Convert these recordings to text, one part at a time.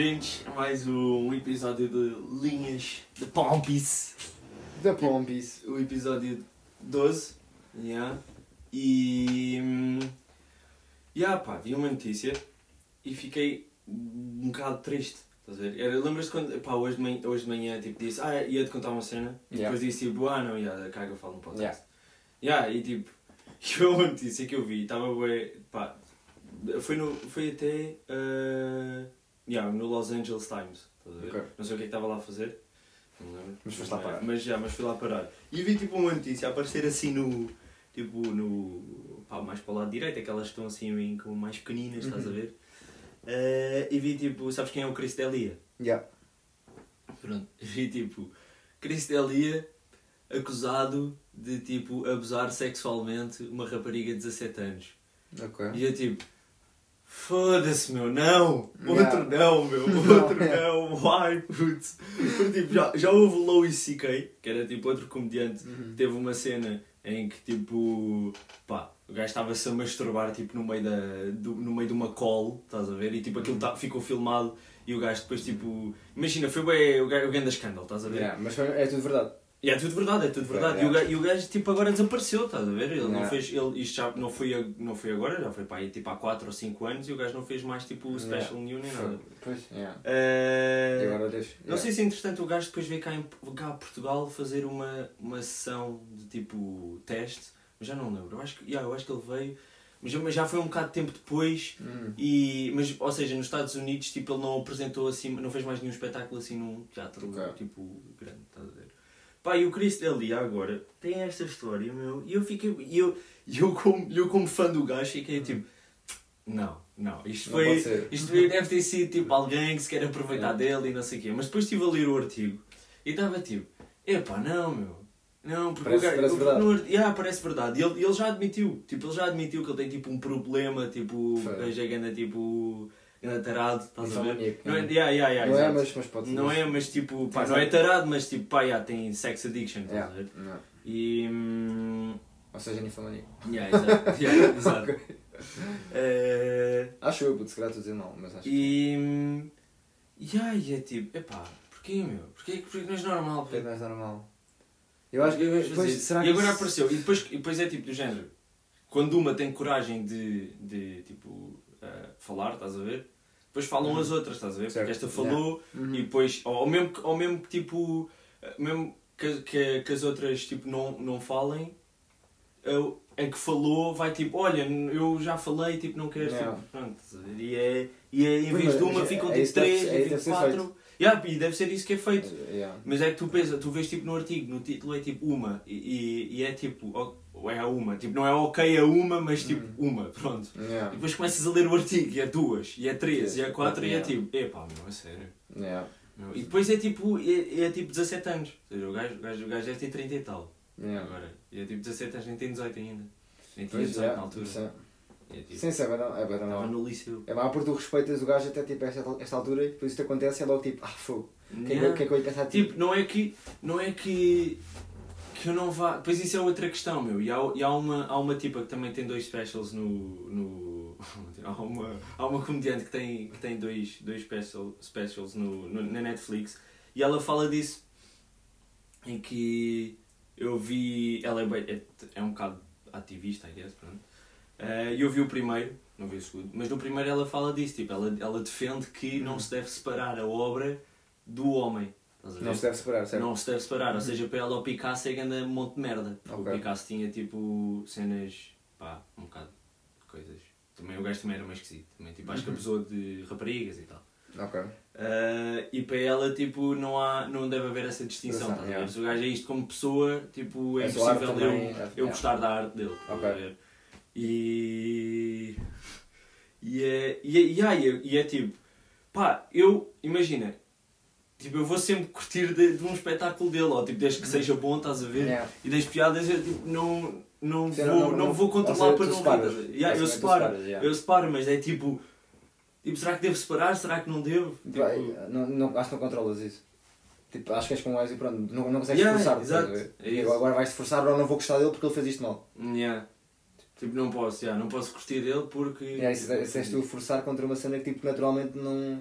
bem-vindos a mais um episódio de Linhas de Pompis. Da Pompis. O episódio 12. Yeah. E. hum, Yeah, pá, vi uma notícia e fiquei um bocado triste. Estás a ver? Era- Lembras-te quando. Pá, hoje de manhã, hoje de manhã tipo, disse, ah, ia-te contar uma cena. E Yeah. depois disse tipo, ah, não, yeah, caga, eu falo no podcast. Yeah, e tipo, foi uma notícia que eu vi, estava bué, pá, foi, no, foi até, uh, yeah, no Los Angeles Times, estás a ver? Ok. Não sei o que é que estava lá a fazer. Mas foste lá parar. Mas, já, mas fui lá parar. E vi tipo uma notícia a aparecer assim no, tipo, no, pá, mais para o lado direito, aquelas que estão assim bem como mais pequeninas, estás a Uhum. ver? Uh, e vi tipo, sabes quem é o Chris Delia? Yeah. Pronto, vi tipo, Chris Delia acusado de tipo abusar sexualmente uma rapariga de 17 anos. Ok. E eu tipo, foda-se meu, não! Outro não, meu, outro não, why, putz? Porque, tipo, já, já houve Louis C.K., que era tipo outro comediante, Uhum. teve uma cena em que tipo, pá, o gajo estava-se a masturbar tipo no meio, da, do, no meio de uma call, estás a ver? E tipo aquilo tá, ficou filmado e o gajo depois tipo, imagina, foi bem o, gajo- o grande escândalo, estás a ver? Yeah, Mas é tudo verdade. E é tudo verdade, é tudo verdade. Yeah. E, o gajo, e o gajo, tipo, agora desapareceu, estás a ver? Ele não Yeah. fez, ele, isto já não foi, não foi agora, já foi para aí, tipo, há 4 ou 5 anos e o gajo não fez mais, tipo, special news nem nada. Pois, yeah. Eh, E agora deixa. Não sei se, entretanto, o gajo depois veio cá, em, cá a Portugal fazer uma, uma sessão de, tipo, teste, mas já não lembro. Eu acho que, yeah, eu acho que ele veio, mas, já foi um bocado de tempo depois. Hum. E, mas, ou seja, nos Estados Unidos, tipo, ele não apresentou assim, não fez mais nenhum espetáculo assim num teatro, Ok. tipo, grande, estás a ver? Pá, e o Chris Delia agora tem esta história, meu, e eu fiquei, e eu, eu, como, eu como fã do gajo, fiquei tipo, não, não, isto Não foi, isto deve ter sido tipo alguém que se quer aproveitar É. dele e não sei o quê. Mas depois estive a ler o artigo e estava tipo, epá, não, meu. Não, porque Parece- o gajo, parece verdade. no arti- yeah, parece verdade. E ele, ele já admitiu, tipo, ele já admitiu que ele tem tipo um problema, tipo, o gajo é ganda, tipo, ganda tarado, estás a ver? Infomaníaco, Não é, yeah, yeah, yeah, Não é, mas, mas pode ser. Não é, mas tipo, pá, não é tarado, mas tipo, pá, yeah, tem sex addiction, estás Yeah. a ver? Não. E. hum, Ou seja, ninfomaníaco. yeah, exato. yeah, exato. Ok. Eh, Acho eu, puto, se calhar estou a dizer não, mas acho que. E. hum, E aí é tipo, epá, porquê meu? Porquê, porquê que não és normal? Porque não é normal. Eu acho que. Porquê vais Depois, será e que agora isso- apareceu, e depois, e depois é tipo do género, quando uma tem coragem de, de tipo, falar, estás a ver? Depois falam Uhum. as outras, estás a ver? Certo. Porque esta falou Uhum. e depois, ou, ou mesmo, que- ou mesmo que tipo, mesmo que, que, que as outras tipo, não, não falem, eu- a que falou vai tipo, olha, eu já falei, tipo, não quero, Yeah. tipo, pronto, e é, e é em vez de uma é- ficam é tipo três, é isso deve tipo quatro. Yeah, e deve ser isso que é feito. Yeah. Mas é que tu pensas, tu vês tipo no artigo, no título é tipo uma, e, e- e é tipo, ou é a uma, tipo, não é ok a uma, mas tipo uma, pronto. E Yeah. depois começas a ler o artigo e é duas, e é três, e é quatro, e é Yeah. tipo, epá, meu, é sério. Yeah. Meu, E depois é tipo, é, é tipo 17 anos, ou seja, o gajo, o gajo, o gajo deve ter 30 e tal, Yeah. agora, e é tipo 17 anos, nem tem 18 ainda, nem tinha Pois, 18 yeah, na altura, sim. E é tipo, Sim, sim, é verdade. É estava verdade. no liceu. É má porque tu respeitas o gajo até tipo, esta, esta altura e depois isto acontece e é logo tipo, ah, fogo. O que, é que- Yeah. que é eu ia pensar de ti? Tipo, não é que. Não é que. Que eu não vá. Pois isso é outra questão, meu. E há, e há, uma, há uma tipa que também tem dois specials no. no há, uma, há uma comediante que tem, que tem dois, dois special, specials no, no- na Netflix e ela fala disso. Em que eu vi. Ela é, é, é um bocado ativista, I guess, pronto. Eh, E eu vi o primeiro, não vi o segundo, mas no primeiro ela fala disso, tipo, ela, ela defende que não se deve separar a obra do homem. Não se deve separar, certo? Não se deve separar, ou seja, para ela o Picasso é grande monte de merda. Porque Ok. O Picasso tinha tipo cenas, pá, um bocado de coisas. Também o gajo também era mais esquisito. Também, tipo, acho que Uhum. abusou de raparigas e tal. Ok. Ah, e para ela, tipo, não, há, não deve haver essa distinção. Estás ver? yeah. O gajo é isto como pessoa, tipo, é arte impossível eu, é- eu gostar da arte dele. estás Ok. E. E é, e, é, e, é, e é- e é tipo, pá, eu, imagina, tipo, eu vou sempre curtir de, de um espetáculo dele, ou tipo, desde que seja bom, estás a ver? Yeah. E das piadas eu tipo, não, não, Sim, vou, não- não, não- vou ou controlar seja, para não ver. Yeah, eu separo, separas, yeah. eu separo, mas é tipo, tipo, será que devo separar? Será que não devo? Tipo, não, não, acho que não controlas isso. Tipo, acho que és como és e pronto, não, não consegues Yeah, forçar exato, é E isso. agora, vais-te forçar ou não vou gostar dele porque ele fez isto mal. yeah. tipo, não posso, yeah, não posso curtir dele porque. E aí, se, se és tu a forçar contra uma cena que tipo, naturalmente não.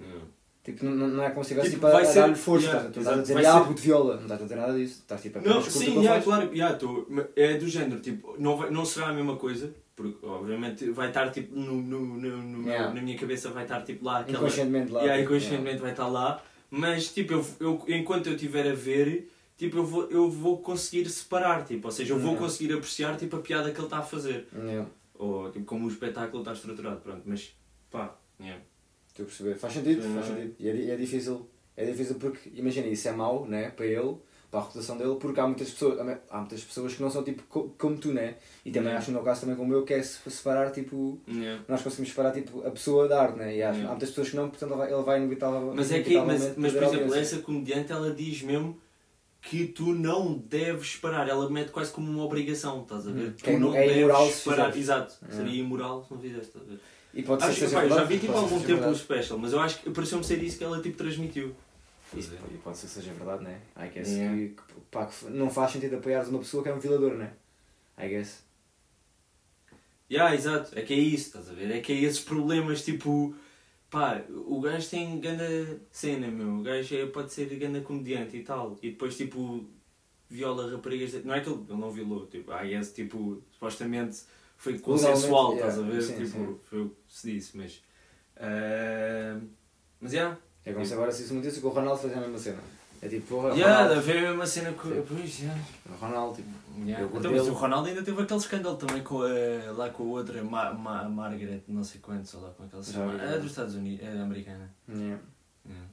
Yeah. Tipo, não, não é como se estivesse Tipo, tipo, a, vai a ser- dar-lhe força. yeah, estás a- dizer, ah, ser- puto viola. Não estás a dizer nada disso. Estás tipo a Não, sim, yeah, faz. claro, yeah, tô, é do género, tipo, não, vai- não será a mesma coisa, porque obviamente vai estar tipo no, no, no, no meu- Yeah. na minha cabeça vai estar tipo lá aquela. Inconscientemente lá. Yeah, tipo, inconscientemente vai estar lá, mas tipo, eu, eu, enquanto eu estiver a ver, tipo, eu vou, eu vou conseguir separar, tipo, ou seja, eu vou Yeah. conseguir apreciar tipo, a piada que ele está a fazer, yeah. Yeah. ou tipo, como o espetáculo está estruturado, pronto, mas pá, yeah. Estou a perceber. Faz sentido, Sim. faz sentido. E é, é difícil. É difícil porque, imagina, isso é mau, né? Para ele, para a reputação dele, porque há muitas pessoas, há muitas pessoas que não são tipo co- como tu, né? E também Yeah. acho no meu caso também como eu, que é se- separar tipo. Yeah. Nós conseguimos separar tipo a pessoa da arte, né? E acho, Yeah. há muitas pessoas que não, portanto ele vai, ele vai. Mas é que, mas, mas por exemplo, essa comediante ela diz mesmo que tu não deves parar, ela mete quase como uma obrigação, estás a ver? Hum. Tu é- não é deves parar, exato, É. seria imoral se não fizeste, estás a ver? E pode ser Acho, que seja pá, eu já vi tipo há ser algum tempo o verdade. special, mas eu acho que pareceu-me ser isso que ela tipo transmitiu. Isso, e pode ser que seja verdade, né? I guess Yeah. que, pá, que não faz sentido apoiares uma pessoa que é um violador, né? I guess. Yeah, exato, é que é isso, estás a ver? É que é esses problemas tipo. Pá, o gajo tem grande cena, meu. O gajo é, pode ser grande comediante e tal. E depois, tipo, viola raparigas. Não é que ele, ele não violou, tipo, ah, esse, tipo, supostamente foi consensual, Legalmente, estás a ver? yeah, sim, tipo, sim. foi o que se disse, mas. ah, mas, yeah. É como se agora se isso me disse que o Ronaldo fazia a mesma cena. É tipo, porra, Yeah, Ronaldo. deve haver a mesma cena com. Pois, yeah. O Ronaldo, tipo. Yeah. Então, mas o Ronaldo ainda teve aquele escândalo também com a, lá com a outra, Ma, Ma, Margaret, não sei quantos, ou lá como que ela se Já chama. vi, É dos Estados Unidos, é americana. Yeah. Yeah.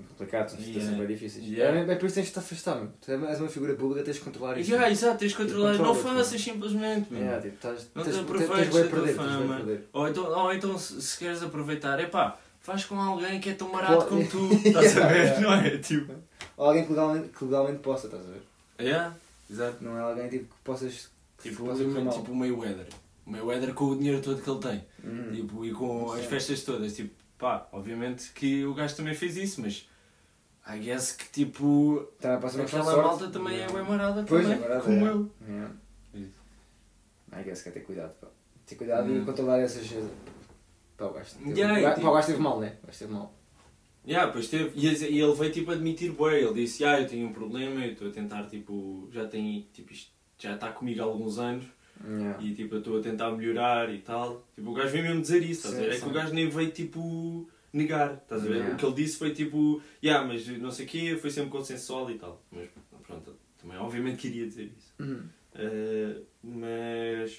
É complicado, são situações Yeah. bem difíceis. Yeah. É, é por isso que tens de te afastar, meu. Tu és uma figura pública, tens de controlar isso. Yeah, exato, tens de controlar, não controla-te, faças simplesmente. meu. Yeah, tipo, estás, Não tens, te tens, aproveites da tua fama. Ou então, ou então se, se queres aproveitar, é pá, faz com alguém que é tão barato Pô, como tu, estás a ver? Yeah. Não é? Tipo. Ou alguém que legalmente, que legalmente possa, estás a ver? Yeah, exato. Não é alguém tipo, que possas. Tipo, possa mal. tipo o Mayweather. O Mayweather com o dinheiro todo que ele tem. Uhum. Tipo, e com as festas todas, tipo, pá, obviamente que o gajo também fez isso, mas I guess que tipo, de aquela sorte. malta também é bem marada Pois, também, é verdade, como é. eu. Yeah. Isso. I guess que é ter cuidado, pá. Ter cuidado e Hum. controlar essas. Pá, o gajo teve, Yeah, o tipo- pá, o gajo teve mal, né? O gajo teve mal. Yeah, pois teve, e, ele veio tipo admitir bem, ele disse, ah, eu tenho um problema, eu estou a tentar, tipo, já tenho, tipo, isto já está comigo há alguns anos Yeah. e tipo, eu estou a tentar melhorar e tal. Tipo, o gajo veio mesmo dizer isso, Sim? É sim. que o gajo nem veio tipo negar, estás a ver? Yeah. O que ele disse foi tipo, yeah, mas não sei o quê, foi sempre consensual e tal. Mas pronto, também obviamente queria dizer isso. Uhum. Uh, mas.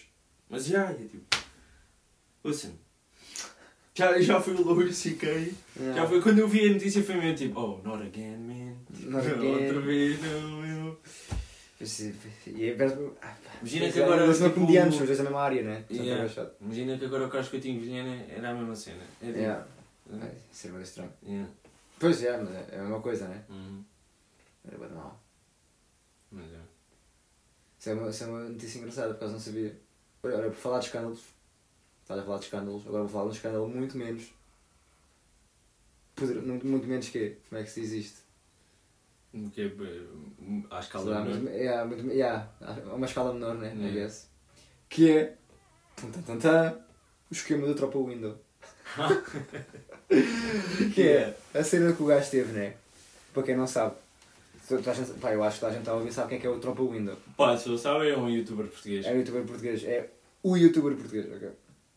Mas já, é tipo. Ouça-me. Já, já fui o Louis C.K. Yeah. Já foi quando eu vi a notícia foi mesmo tipo, oh, not again, man. Tipo, Not again. Outra vez, não, eu. Esse- E é ah, Imagina que é, agora, Eles são tipo- comediantes, os dois da mesma área, né? Yeah. é. Imagina que agora o Carlos Coutinho Vilhena era a mesma cena. É tipo, Yeah. Uh, É, Isso é estranho. yeah. Pois é, mas é é a mesma coisa, né? Uhum. Era bem mal. Mas é. Isso é, uma, isso é uma notícia engraçada, por causa não sabia. Olha, por falar de escândalos, estás a falar de escândalos, agora vou falar de um escândalo muito menos. Poder, muito, muito menos que Como é que se diz isto? Que é, à escala menor. mas, yeah, muito, yeah, a uma escala menor, né? I Yeah. guess. Que é. Tum, tum, tum, tum, o esquema do Tropa Window. que é a cena que o gajo teve, né? Para quem não sabe. Gente- Pá, eu acho que a gente está a ouvir sabe quem é que é o Tropa Window. Pá, se não sabe, é um youtuber português. É um youtuber português. É o youtuber português, ok?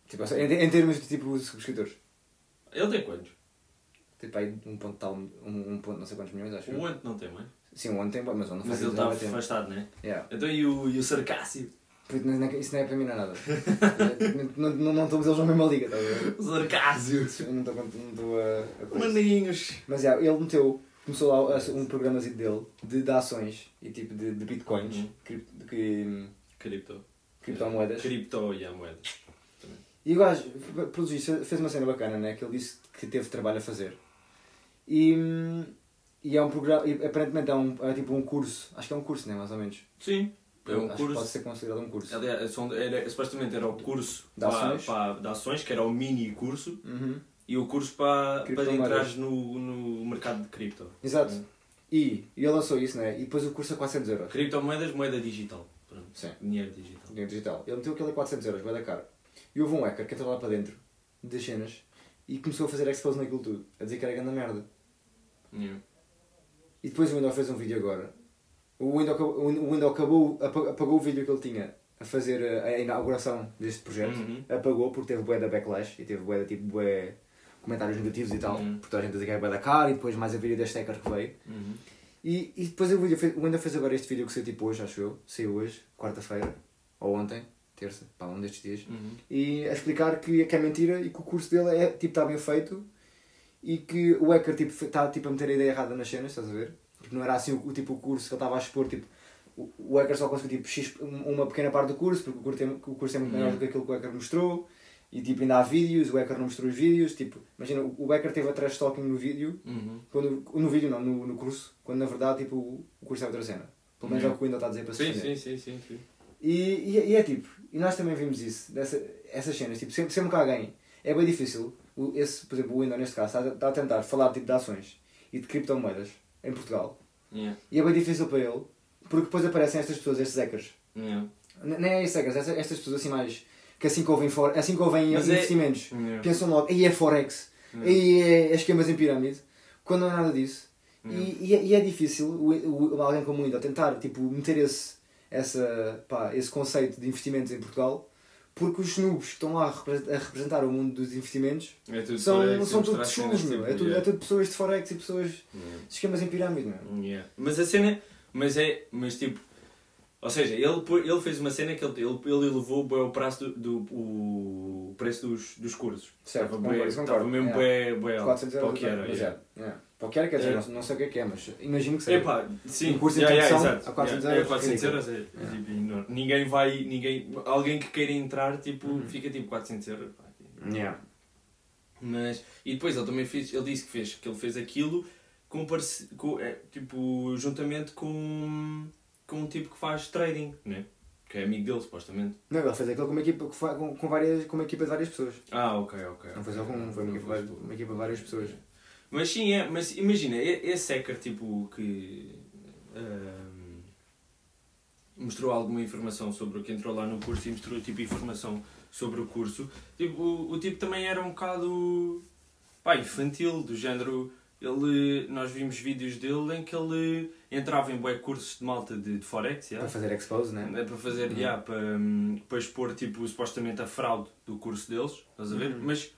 Tipo, em, em termos de tipo de subscritores. Ele tem quantos? Tipo aí um ponto tal, um, um ponto não sei quantos milhões, acho. O Ant não tem mais. Sim, um ano tem, mas não Mas ele está afastado, né? Yeah. Então e o, e o Sarcácio? Isso não é para mim não é nada. não, não, não estamos eles na mesma liga, estás a ver? O Sarcácio! Eu não estou a, a. Maninhos! Mas já, ele meteu, começou lá um programa dele de, de ações e tipo de, de bitcoins, Uhum. cripto, de, que- Cripto. criptomoedas. Cripto e a moeda. E o gajo, pelos vistos, fez uma cena bacana, né? Que ele disse que teve trabalho a fazer. E, e é um programa, e aparentemente é, um, é tipo um curso, acho que é um curso, né? Mais ou menos. Sim, é um Acho que Pode curso. ser considerado um curso. Aliás, são- era, supostamente era o curso De para, ações. para, de ações, que era o mini curso, Uhum. e o curso para, para entrares no, no mercado de cripto. Exato. Uhum. E, e ele lançou isso, né? E depois o curso a 400 euros. Criptomoedas, moeda digital. Pronto. Sim. Dinheiro digital. Dinheiro digital. Ele meteu aquele a 400 euros, vai da cara. E houve um hacker que entrou lá para dentro das cenas e começou a fazer expose naquilo tudo, a dizer que era grande merda. Yeah. E depois o Windows fez um vídeo agora. O Windows, o Windows acabou, apa- apagou o vídeo que ele tinha a fazer a inauguração deste projeto. Uhum. Apagou porque teve bué da backlash e teve bué da tipo bué comentários negativos e tal. Uhum. Porque toda a gente dizia que era bué da cara e depois mais a vídeo deste hacker que veio. Uhum. E, e depois o, vídeo fez, o Windows fez agora este vídeo que saiu tipo hoje, acho eu. Saiu hoje, quarta-feira. Ou ontem, terça, pá, um destes dias. Uhum. E a explicar que, que é mentira e que o curso dele é, tipo, está bem feito e que o hacker tipo, está tipo, a meter a ideia errada nas cenas, estás a ver? Porque não era assim o, tipo, o curso que ele estava a expor, tipo, o, o hacker só conseguiu tipo, X, um- uma pequena parte do curso, porque o curso, é, o curso é muito maior do que aquilo que o hacker mostrou. E tipo, ainda há vídeos, o hacker não mostrou os vídeos, tipo, imagina, o hacker teve a trash talking no vídeo, Uhum. quando, no vídeo não, no, no curso, quando na verdade tipo, o curso é outra cena. Pelo menos é o que o Windows está a dizer para se Sim, sim, sim, sim, sim. E, e, e é tipo, e nós também vimos isso, dessa, essas cenas, tipo, sempre, sempre que alguém, é bem difícil, esse, por exemplo, o Windows neste caso, está, a- está a tentar falar tipo, de ações e de criptomoedas em Portugal, Yeah. e é bem difícil para ele, porque depois aparecem estas pessoas, estes hackers, Yeah. Nem é estes hackers, estas, estas pessoas assim mais, que assim que ouvem, for, assim que ouvem Mas é- investimentos, Yeah. pensam logo, aí é Forex, aí é, é esquemas em pirâmide, quando não é nada disso. E, e, é, e é difícil o, o, alguém como o tentar tipo, meter esse, essa, pá, esse conceito de investimentos em Portugal, porque os snubs que estão lá a repre- a representar o mundo dos investimentos É tudo são, Forex, são todos cenas, chulos, meu. É tudo, yeah. é tudo pessoas de Forex e pessoas de Yeah. esquemas em pirâmide, meu. Yeah. Mas a cena. Mas é. Mas tipo. Ou seja, ele, ele fez uma cena que ele, ele, ele elevou o preço do, do o preço dos, dos cursos. Certo, Estava isso Estava mesmo. 400 euros, Para o que yeah. yeah. Era, quer dizer, É. não, não sei o que é que é, mas imagino que seja. Epá, sim, Um curso de yeah, yeah, a 400 Yeah, euros, É 400 euros, é, é Yeah. tipo. Ninguém vai, ninguém, alguém que queira entrar, tipo, Uhum. fica tipo 400 euros. pá. Yeah. Mas, e depois ele também fez, ele disse que fez, que ele fez aquilo com, com é, tipo, juntamente com, com um tipo que faz trading, né? Que é amigo dele, supostamente. Não, ele fez aquilo com uma equipa, com, com, várias, com uma equipa de várias pessoas. Ah, ok, ok. Não com um, foi uma equipa, uma equipa de várias pessoas. Mas sim, é, mas imagina, esse hacker tipo que ahm, mostrou alguma informação sobre o que entrou lá no curso e mostrou tipo informação sobre o curso, tipo, o, o tipo também era um bocado pá, infantil, do género. Ele, nós vimos vídeos dele em que ele entrava em bué cursos de malta de, de Forex, yeah? Para fazer expose, né? É para fazer, Uhum. yeah, para, hum, para expor tipo, supostamente a fraude do curso deles, estás a ver? Uhum. Mas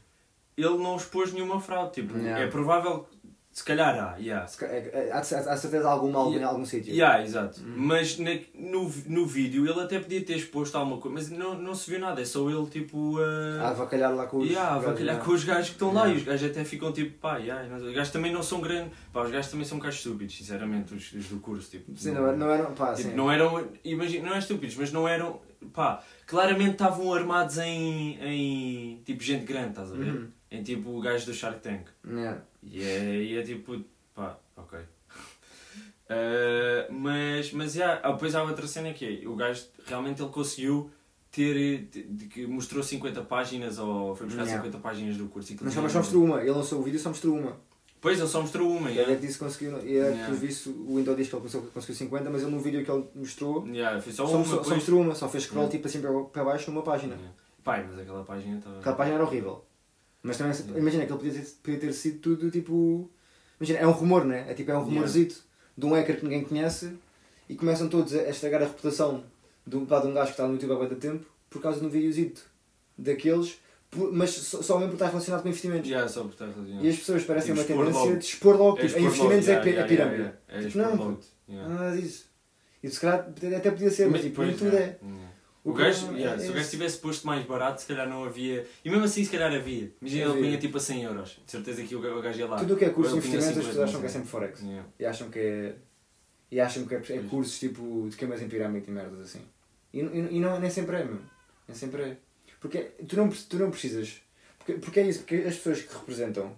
ele não expôs nenhuma fraude, tipo, Yeah. é provável, se calhar há, yeah. Ca- é- é- Há, há há certeza alguma algo em Yeah. algum sítio. Yeah, exato. Uhum. Mas na- no, no vídeo ele até podia ter exposto alguma coisa, mas não, não se viu nada, é só ele tipo A a. avacalhar lá com os. Yeah, gajos, avacalhar com os gajos que estão lá e os gajos até ficam tipo, pá, yeah, os gajos também não são grandes, pá, os gajos também são um bocado estúpidos, sinceramente, os, os do curso, tipo. Sim, não, não eram. Pá, Tipo, sim. não eram, imagina, não é estúpidos, mas não eram, pá, claramente estavam armados em, em tipo gente grande, estás a ver? Uhum. Em tipo o gajo do Shark Tank. Yeah. E é, e é tipo, pá, ok. Ah, mas, mas, já, ah, depois há outra cena que é, o gajo realmente ele conseguiu ter, que mostrou 50 páginas ou foi buscar Yeah. 50 páginas do curso. e Mas só, mas só mostrou uma. Ele lançou o vídeo e só mostrou uma. Pois, ele só mostrou uma, Ele é yeah. que disse que conseguiu. E é Yeah. por visto o Windows diz que ele conseguiu, conseguiu 50, mas ele no vídeo que ele mostrou. Yeah, foi só Só, uma, mostrou, só depois- mostrou uma, só fez scroll Yeah. tipo assim para, para baixo numa página. Yeah. Pai, mas aquela página estava... Aquela página era horrível. Mas também, Yeah. imagina que ele podia ter, podia ter sido tudo tipo. Imagina, é um rumor, né? É tipo, é um rumorzito de um hacker que ninguém conhece e começam todos a estragar a reputação de um, de um gajo que está no YouTube há muito tempo por causa de um videozito daqueles, por- mas só, só mesmo porque está relacionado com investimentos. Yeah, só por estar E as pessoas parecem Tipo, uma tendência logo. de expor logo, É tipo, expor investimentos logo, é, yeah, é pirâmide. yeah, yeah, é Tipo, não, yeah. Nada disso. E se calhar até podia ser, mas, tipo, nem depois, tudo yeah, é. O gajo, yeah, é se o gajo esse. tivesse posto mais barato, se calhar não havia. E mesmo assim, se calhar havia. Imagina ele Havia. punha tipo a 100 euros. De certeza que o ga- o gajo ia lá. Tudo o que é curso de investimentos as 50, pessoas acham que é sempre Forex. Yeah. E acham que é. E acham que é, é cursos tipo de esquemas em pirâmide e merdas assim. E, e, e não, nem sempre é, meu. Nem sempre é. Porque tu não, tu não precisas. Porque, porque é isso, porque as pessoas que representam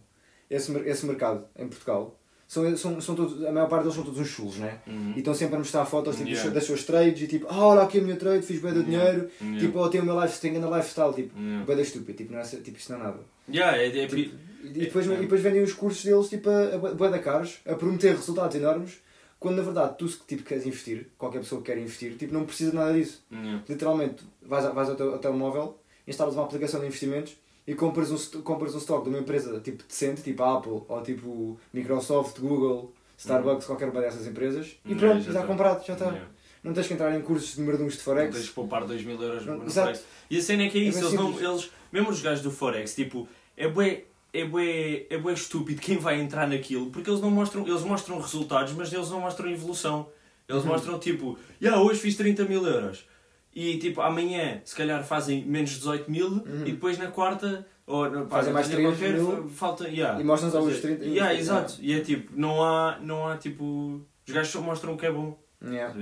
esse, esse mercado em Portugal são, são, são todos, a maior parte deles são todos uns chulos, né? Uhum. E estão sempre a mostrar fotos tipo, Yeah. das suas trades e tipo, ah, olha aqui a minha trade, fiz bem de dinheiro. Yeah. Tipo, oh, tenho o meu lifestyle, tenho a lifestyle, tipo, Yeah. bem da estúpido, tipo, não é, tipo, isto não é nada. Yeah, é, é, Tipo, e, depois, É. e depois vendem os cursos deles tipo, a, a bué da caros, a prometer resultados enormes, quando na verdade tu se tipo, queres investir, qualquer pessoa que quer investir, tipo, não precisa de nada disso. Literalmente, vais, a- vais ao teu ao telemóvel, instalas uma aplicação de investimentos e compras um, compras um stock de uma empresa tipo decente, tipo Apple ou tipo Microsoft, Google, Starbucks, qualquer uma dessas empresas e pronto, já está tá. comprado, já está. Yeah. Não tens que entrar em cursos de número de de Não Forex. tens de poupar 2 mil euros Não, no exato. Forex. E a cena é que é É isso, bem eles, não, eles, mesmo os gajos do Forex, tipo, é bué, é bué, é bué estúpido quem vai entrar naquilo, porque eles não mostram, eles mostram resultados, mas eles não mostram evolução. Eles Uhum. mostram tipo, yeah, hoje fiz 30 mil euros. E tipo, amanhã se calhar fazem menos 18 mil Uhum. e depois na quarta ou na Fazem mais qualquer, 3 mil. fa- falta, yeah. E mostram-nos aos dizer, 30. Yeah, exato. E é tipo, não há, não há tipo. Os gajos só mostram o que é bom. Yeah.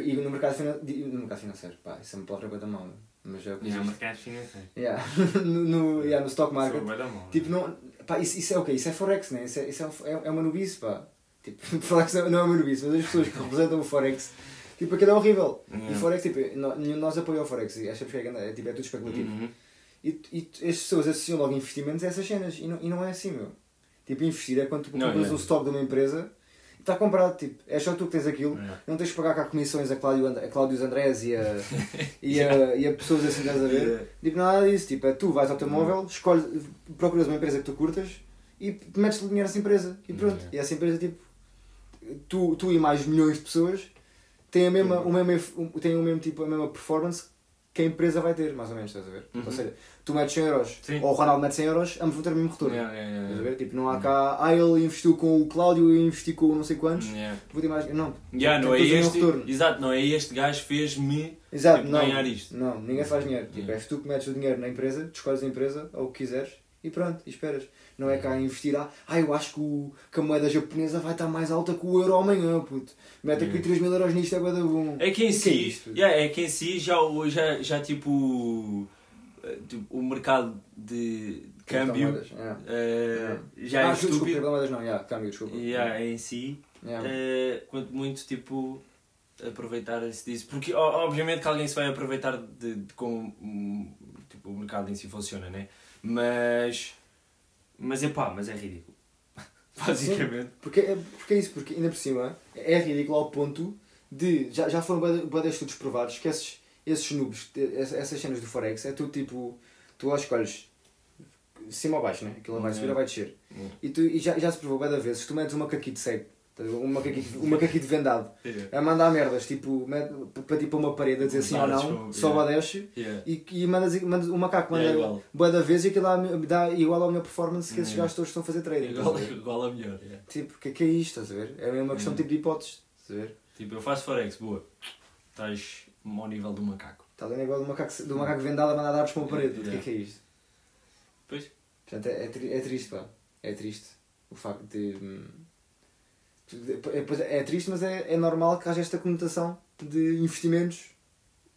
E no mercado, no mercado financeiro, pá, isso é uma palavra da mal, mas é o que Yeah, existe. mercado financeiro. Yeah. no, no, yeah, no stock market. Mão. Tipo, não, pá, isso, isso é o quê? Isso é Forex, né? Isso é, isso é, é, é uma nubice, pá. Tipo, Forex não é uma nubice, mas as pessoas que representam o Forex, tipo, aquilo é horrível. Yeah. E Forex, tipo, de nós apoia o Forex e achamos que é, é, tipo, é tudo especulativo. Uhum. E, e as pessoas associam logo investimentos a essas cenas e não, e não é assim, meu. Tipo, investir é quando tu Não, compras é. um stock de uma empresa e está comprado, tipo, é só tu que tens aquilo. Yeah. Não tens que pagar cá comissões a Cláudio, And- a Cláudios Andrés e a, e, a, e a pessoas assim, estás a ver? Yeah. Tipo, nada disso. Tipo, é tu vais ao teu móvel, escolhes, procuras uma empresa que tu curtas e metes dinheiro nessa empresa. E pronto. Yeah. E essa empresa, tipo, tu, tu e mais milhões de pessoas têm, a mesma, o mesmo, ef- o- mesmo tipo, a mesma performance que a empresa vai ter, mais ou menos, estás a ver? Uhum. Ou seja, tu metes 100 euros Sim. ou o Ronaldo mete 100 euros, ambos vão ter o mesmo retorno. Yeah, yeah, yeah, Estás a ver? Tipo, não há cá, ah, ele investiu com o Cláudio e eu investi com não sei quantos, vou ter mais. Não, Yeah, não é Tem este, exato, não é este gajo fez-me Exato, tipo, não. ganhar isto. Não, ninguém faz dinheiro. Tipo, és tu que metes o dinheiro na empresa, tu escolhes a empresa, ou o que quiseres, e pronto, e esperas. Não é cá investir, ah, ah, eu acho que, o, que a moeda japonesa vai estar mais alta que o euro amanhã, puto. Mete aqui Yeah. 3 mil euros nisto, é bué da bom. É que em si, é yeah, é que em si já, o- já, já tipo, eh, tipo, o mercado de câmbio Criptomoedas, yeah. eh, já ah, é desculpa, estúpido. criptomoedas não, yeah, câmbio, desculpa. Yeah, em si, Yeah. eh, quanto muito tipo aproveitar-se disso. Porque obviamente que alguém se vai aproveitar de, de como hum, tipo, o mercado em si funciona, né? Mas. Mas é pá, mas é ridículo. Basicamente. Porque, é, porque é isso, porque ainda por cima é ridículo ao ponto de. Já, já foram de- de estudos provados que esses, esses noobs, essas, essas cenas do Forex, é tudo tipo. Tu lá escolhes cima ou baixo, né? Aquilo vai subir ou vai descer. Yeah. E, tu, e já, já se provou bué da vez, se tu metes um macaquito cego, tá a ver? Um macaquito, um macaquito vendado, a mandar merdas, tipo, para tipo uma parede a dizer sim ou Dados não, sobe yeah. desce, Yeah. e, e mandas, mandas, o macaco manda Yeah, igual. bué da vez e aquilo dá, dá igual à minha performance que esses Yeah. gajos todos estão a fazer trading. Igual, estás a igual a melhor. yeah. Tipo, o que é que é isto, estás a ver? É uma questão tipo de hipóteses, estás a ver? Tipo, eu faço Forex, boa. Estás ao nível do macaco. Está ali igual do macaco, do macaco vendado a mandar dados para uma parede. O que é Yeah. que é isto? Pois. Portanto, é, é, é triste, pá. É triste o facto de. hum, de- é, pois é, triste, mas é, é normal que haja esta conotação de investimentos,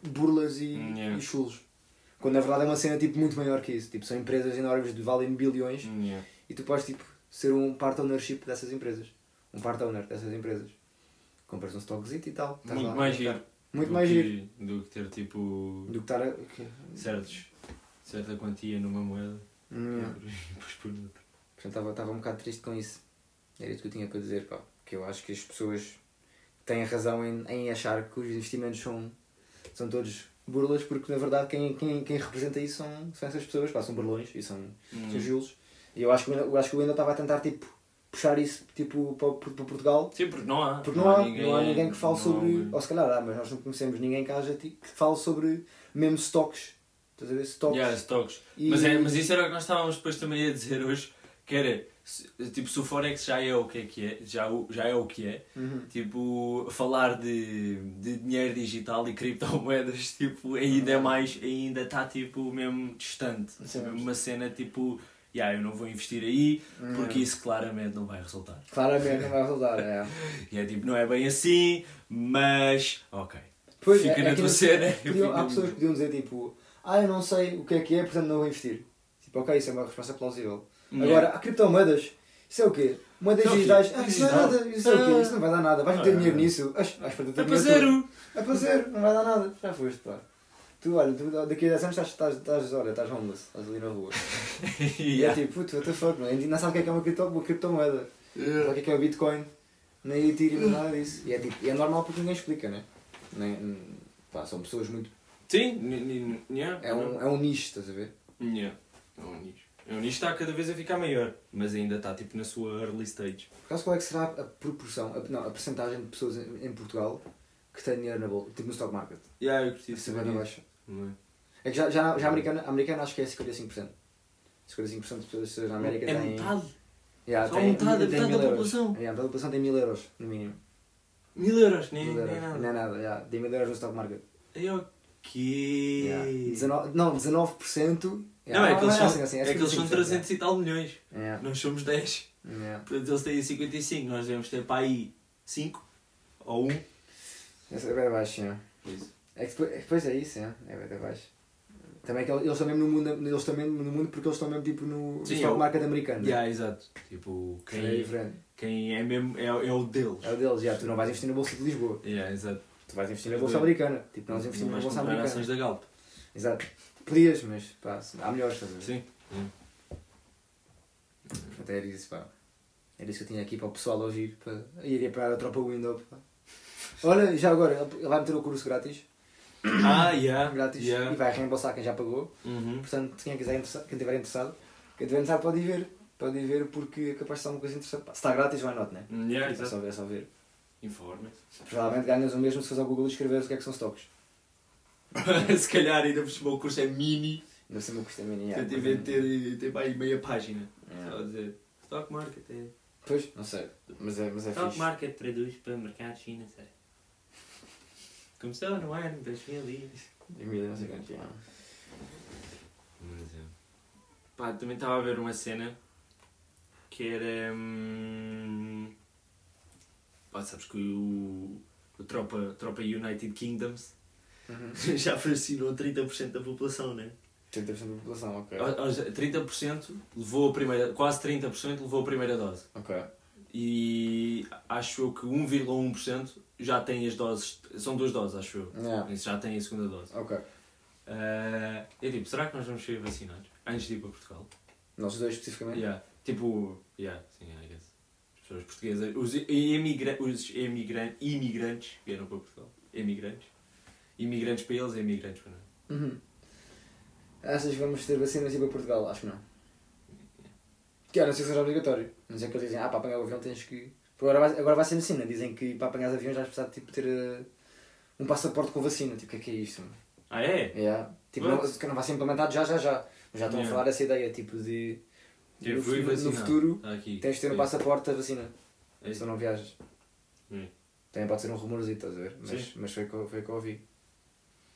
burlas e, yeah. e chulos. Quando na verdade é uma cena tipo, muito maior que isso. Tipo, são empresas enormes de valem bilhões yeah. e tu podes tipo, ser um part ownership dessas empresas. Um part owner dessas empresas. Compras um stockzito e tal. estás Muito lá mais giro. Muito mais que- giro. Do que ter tipo Do que estar a. certos, certa quantia numa moeda Hum, e depois por outra. Portanto, estava um bocado triste com isso. Era isso que eu tinha para dizer, pá. Que eu acho que as pessoas têm razão em, em achar que os investimentos são, são todos burlas, porque na verdade quem, quem, quem representa isso são, são essas pessoas, pá, são burlões e são, são julos. E eu acho que eu acho que o Wendel estava a tentar tipo, puxar isso tipo, para, para Portugal. Sim, porque não há. Porque não, há, não há ninguém que fale não há sobre. um- Ou se calhar há, mas nós não conhecemos ninguém que haja tipo, que fale sobre mesmo stocks. Estás a ver? Stocks. Yeah, stocks. E- Mas, é, mas isso era o que nós estávamos depois também a dizer hoje, que era, se- tipo, se o Forex já é o que é que é, já, já é o que é, Uhum. tipo, falar de, de dinheiro digital e criptomoedas, tipo, ainda é mais, ainda está, tipo, mesmo distante. Sim. Uma cena, tipo, yeah, eu não vou investir aí, porque Uhum. isso claramente não vai resultar. Claramente não vai resultar, é. E é tipo, não é bem assim, mas, ok. Pois, Fica é, na é tua cena, eu podiam- há pessoas que podiam dizer tipo, ah, eu não sei o que é que é, portanto não vou investir. Tipo, ok, isso é uma resposta plausível. Yeah. Agora, há criptomoedas, isso é o quê? Moedas Não, digitais, ah, isso não é nada, isso é o quê? Ah. Isso não vai dar nada, vais meter Ah. dinheiro nisso, vais, perder É para zero! É para zero, não vai dar nada, já foste, pá. Tu, olha, tu, daqui a 10 anos estás, estás, estás, olha, estás homeless, estás ali na rua. E Yeah. é tipo, puto, what the fuck, mano, ainda não sabe o que é que é uma, cripto, uma criptomoeda. Não sabe o que é que é o Bitcoin, nem Ethereum, nada disso. E é, tipo, e é normal porque ninguém explica, né? Nem, pá, são pessoas muito Sim, yeah. É um, é um nicho, estás a ver? Yeah. É um nicho. É um nicho está cada vez a ficar maior, mas ainda está tipo na sua early stage. Por acaso, qual é que será a proporção, a, não, a percentagem de pessoas em, em Portugal que têm dinheiro na bolsa, tipo no stock market? Yeah, eu preciso é bem baixa. Não é? É que já, já, já a americana, a americana acho que é 55%. 55% de pessoas na América É têm. metade. Yeah, Só têm- metade, têm metade mil da população. Yeah, metade da população tem 1000 euros, no mínimo. Mil euros, nem, Mil nem euros. nada. Não é nada, yeah. tem 1000 euros no stock market. É o quê? Yeah. 19, não, 19%. Não, é que eles são, assim, assim, é que eles são 55%, 300 e tal milhões. Yeah. Nós somos 10. Yeah. Portanto, eles têm 55. Nós devemos ter para aí 5 ou 1. Esse é bem baixo, yeah. Isso. É que depois, é depois é isso, yeah. é bem baixo. Também é que eles estão mesmo no mundo, eles estão mesmo no mundo porque eles estão mesmo tipo no, Sim, stock eu- market americano. Yeah, exato. Tipo, É quem, diferente. quem é mesmo é, é o deles. É o deles, já. Tu não vais investir na Bolsa de Lisboa. Yeah, exato. Tu vais investir na Bolsa Americana. Tipo, nós investimos na Bolsa Americana. ações da Galp. Exato. Podias, mas pá, há melhores, estás a ver? Sim. Portanto, era isso, pá. Era isso que eu tinha aqui para o pessoal ouvir. Para... Iria para a tropa Window, pá. Olha, já agora, ele vai meter o curso grátis. Ah, yeah. Grátis. yeah. E vai reembolsar quem já pagou. Uhum. Portanto, quem quiser quem estiver interessado, quem estiver interessado pode ir ver. Pode ir ver porque é capaz de estar uma coisa interessante. Se está grátis, why not, né? Yeah, É só é só ver. Informa-se. Provavelmente ganhas o mesmo se fores ao Google e escreveres o que é que são stocks. Se calhar ainda por cima o curso é mini. Ainda assim o meu custo é mini. Portanto, em vez de ter, ter para aí meia página. Yeah. Só a dizer. Stock market é. Pois, não sei. Mas é, mas é Stock fixe. market traduz para mercados financeiros. Começou no ano 2000 e... Emília, não sei. Mas é. Pá, também estava a ver uma cena que era. Hum... Pá, sabes que o, o Tropa, Tropa United Kingdoms Uhum. já vacinou 30% da população, né? 30% da população, ok. Ou- ou seja, 30% levou a primeira. Quase 30% levou a primeira dose. Ok. E acho eu que 1,1% já tem as doses. São duas doses, acho eu. Yeah. Já tem a segunda dose. Ok. Ah, eu tipo, será que nós vamos ser vacinados? Antes de ir para Portugal? Nós dois especificamente? Yeah. Tipo, yeah, sim, I guess. As pessoas portuguesas, os, imigra os imigran imigrantes vieram para Portugal. Imigrantes. Imigrantes para eles, imigrantes para nós. Uhum. Achas que vamos ter vacinas e para Portugal? Acho que não. Que a não ser que seja obrigatório. A não ser que eles dizem, ah, para apanhar o avião tens que. Agora vai, agora vai ser assim, né? Dizem que para apanhar os aviões vais precisar tipo, ter eh, um passaporte com vacina. Tipo, o que é que é isto? mano? Ah, é? Yeah. Tipo, não, que não vai ser implementado já, já, já. Mas já estão Yeah. a falar essa ideia, tipo, de. Eu no, no futuro Tá aqui. tens de ter um passaporte da vacina. É. Se não viajas. Sim. Também pode ser um rumorzito, estás a ver? Mas, Sim. mas foi o que foi o que eu ouvi.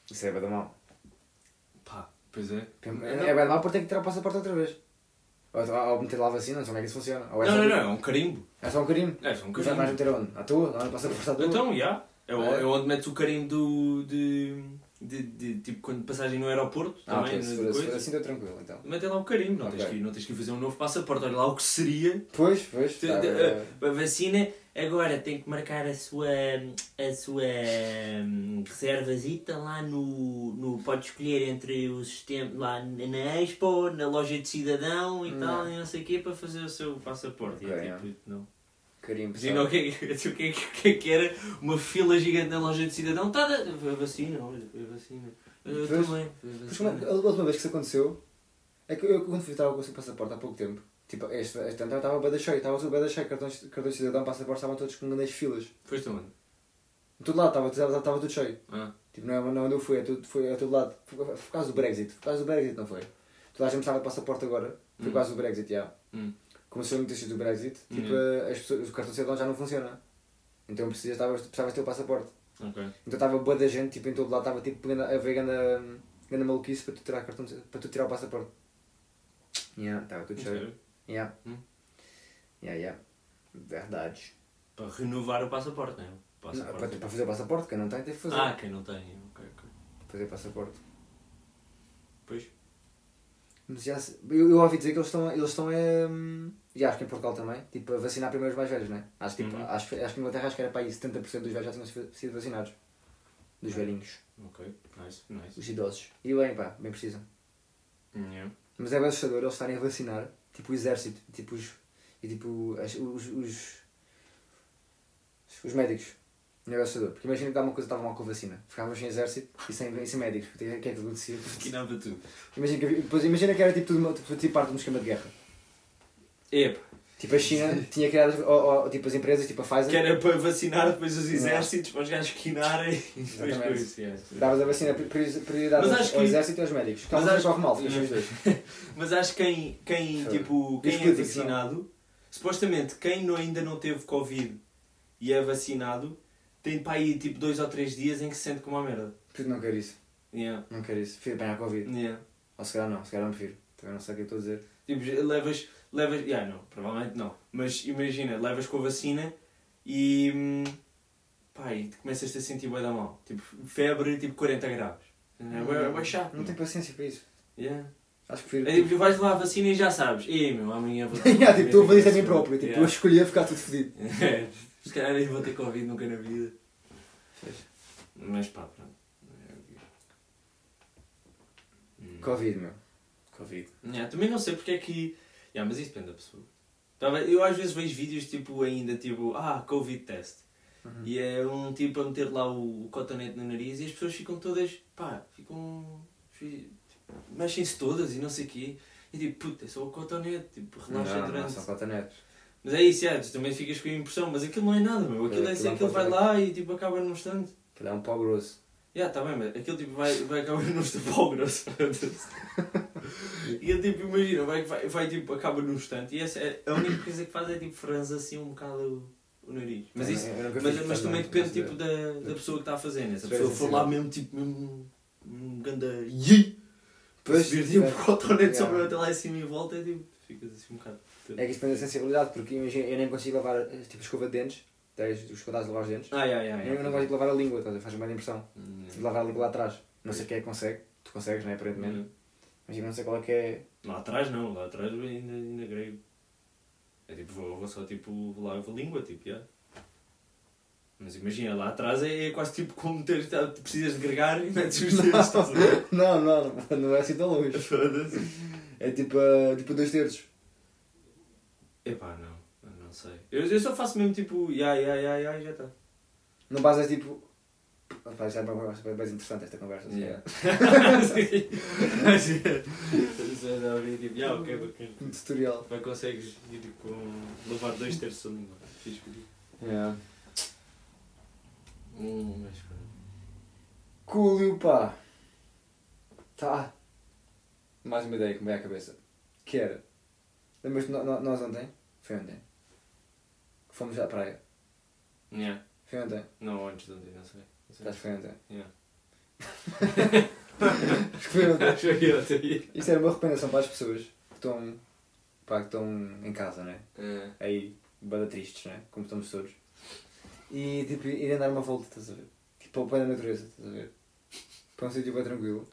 Isso é bem da mal. Pá, pois é. É é bem da mal porque tem que tirar o passaporte outra vez. Ou, ou meter lá a vacina, não sei como é que isso funciona. É Não, não, não, é um carimbo. É só um carimbo. É só um Mas já vais carimbo. meter onde? À tua? Lá no passaporte à tua? Então, já. É, o- É. é onde metes o carimbo do. de. de, de- tipo, quando passagem no aeroporto, ah, também, ok, se de for, se for assim estou tranquilo então. Metem lá o carimbo, não, Ok. tens que, não tens que fazer um novo passaporte. Olha lá o que seria Pois, pois. Tá, te- é- A vacina agora tem que marcar a sua, a sua hum, reservazita lá no, no. Pode escolher entre o sistema lá na Expo, na loja de cidadão e Não. tal, e não sei o quê, para fazer o seu passaporte. E é tipo, não. Carimbo. Imagina o que, é que- o que, é que- o que é que era uma fila gigante na loja de cidadão. Tá, da- foi vacina, olha, foi a vacina. Eu Pois. também, é- vacina. a última vez que isso aconteceu é que eu quando fui estava com o seu passaporte há pouco tempo. Tipo, este, este ano estava bem cheio, estava super bem cheio, cartões, cartões de cidadão, passaporte, estavam todos com grandes filas. Foste onde? Em todo lado estava, estava, estava tudo cheio. Ah, Tipo, não é, não é onde eu fui, é, tudo, foi a todo lado. Foi por causa do Brexit. Por causa do Brexit, não foi? Toda a gente precisava de passaporte agora. Foi por Hum. causa do Brexit, já. hum. Começou a notícias do Brexit, tipo, Hum. as pessoas, o cartão de cidadão já não funciona. Então precisas, estavas- precisavas ter o passaporte. ok. Então estava boa da gente, tipo, em todo lado, estava tipo, a ver grande, grande maluquice para tu tirar, cartão para tu tirar o passaporte. Yeah, estava tudo cheio. Yeah. Hum. Yeah, yeah. Verdade. Para renovar o passaporte, não é? O Não, passaporte. para, para fazer o passaporte, quem não tem, tem que fazer. Ah, quem não tem, ok, ok. Fazer passaporte. Pois. Mas já, eu, eu ouvi dizer que eles estão, eles estão é, hum, e acho que em Portugal também, tipo, a vacinar primeiro os mais velhos, não é? Acho, que, tipo, Uhum. acho, que- acho que em Inglaterra acho que era para aí 70% dos velhos já tinham sido- vacinados. Dos velhinhos, Ok, nice, nice. os idosos. E bem, pá, bem precisam. Yeah. Mas é bem assustador eles estarem a vacinar, tipo o exército, tipo os, e tipo as- os, os, os médicos. Assustador. Porque imagina que dá uma coisa estava mal com a vacina. Ficávamos sem exército e sem, e sem médicos. O que é que acontecia? Tudo. Imagina que, havia- depois, imagina que era tipo, tudo, tipo, tipo parte de um esquema de guerra. Epa, Tipo a China tinha criado ou, ou, tipo as empresas, tipo a Pfizer, que era para vacinar depois os exércitos, para os gajos quinarem depois com isso. yeah. davas a vacina pri- pri- prioridade Mas ao, acho ao que- exército e aos médicos. mas Calma, acho- corre mal. Mas acho que quem, quem, Foi. tipo, quem é políticos, não? vacinado, supostamente quem não, ainda não teve Covid e é vacinado, tem para aí tipo dois ou três dias em que se sente como uma merda. Prefiro não quero isso. Yeah. Não quero isso. Prefiro apanhar Covid. Yeah. Ou se calhar não, se calhar não prefiro. Também não sei o que eu estou a dizer. Tipo, levas, levas, yeah, não, provavelmente não, mas imagina, levas com a vacina e, hum, pá, e começas-te a sentir bem da mal, tipo, febre, tipo 40 graus. É bué chato. Não tenho paciência para isso. Yeah. Acho que prefiro. É, tipo, vais lá a vacina e já sabes, e meu, amanhã vou ter yeah, tipo, estou a fazer isso a mim Covid." próprio. Tipo, Yeah. eu escolhi a ficar tudo fodido. É, Se calhar nem vou ter Covid nunca na vida. Mas pá, pronto. Covid, meu. Covid. Yeah, também não sei porque é que. Yeah, mas isso depende da pessoa. Tava- Eu às vezes vejo vídeos tipo ainda tipo, ah, Covid test. Uhum. E é um tipo a meter lá o, o cotonete no nariz e as pessoas ficam todas, pá, ficam. fi- mexem-se todas e não sei o quê. E tipo, puta, é só o cotonete, tipo, relaxa não, não, durante. são cotonetes. Mas é isso, é, tu também ficas com a impressão, mas aquilo não é nada, meu. Aquilo é, Aquilo assim, é um aquilo vai lá e tipo acaba num instante. Aquilo é um pau grosso. Yeah, tá bem, mas aquilo tipo vai, vai acabar num instante pau grosso. E eu tipo, imagina, vai, vai, vai tipo, acaba num instante e essa é, a única coisa que faz é tipo franza assim um bocado o, o nariz. Mas, Eu- isso, nunca mas, mas estás também depende tipo da, da pessoa que está a fazer, né? Se a pessoa for lá mesmo tipo um, um ganda yi, se vir tipo é. o Yeah. para até lá em cima e volta, é tipo, ficas assim um bocado. É que isso depende da sensibilidade, porque imagina, eu nem consigo lavar tipo escova de dentes. Tens os cuidados de lavar os dentes. Ah, yeah, yeah, Eu não gosto de lavar a língua, faz mais impressão. Hum, De lavar a língua lá atrás. Não sei quem é que consegue. Tu consegues, não é? Aparentemente. Mas eu não sei qual é que é. Lá atrás não, lá atrás ainda, ainda grego. É tipo, vou, vou só tipo, lavo a língua, tipo, já. Mas imagina, lá atrás é, é quase tipo como ter, tá, precisas de gregar e metes os dedos, estás a ver? Não, não, não, não é assim tão longe. Foda-se. É tipo, uh, tipo dois terços. Epá, não, não sei. Eu, eu só faço mesmo tipo, ya, ya, ya, ya e já está. Não basas tipo. Já é mais, mais interessante esta conversa. Yeah. calhar. Mas é, é da hora, tipo, ya, ok, bacana. Um tutorial. Vai consegues ir com levar dois terços da língua. Fiz. Yeah. Hum, mas pronto. Cúlio, pá. Tá. Mais uma ideia que me veio à cabeça. Que era. Lembras-te no- no- nós ontem? Foi ontem. Fomos à praia. Yeah. Foi ontem. Não, antes de ontem, não sei. Foi ontem. Yeah. Isto era uma recomendação para as pessoas que estão, pá, que estão em casa, né? É. Aí, bada tristes, né? Como estamos todos. E tipo, irem dar uma volta, estás a ver? Tipo, ao pé da natureza, estás a ver? Para um sítio bem tranquilo.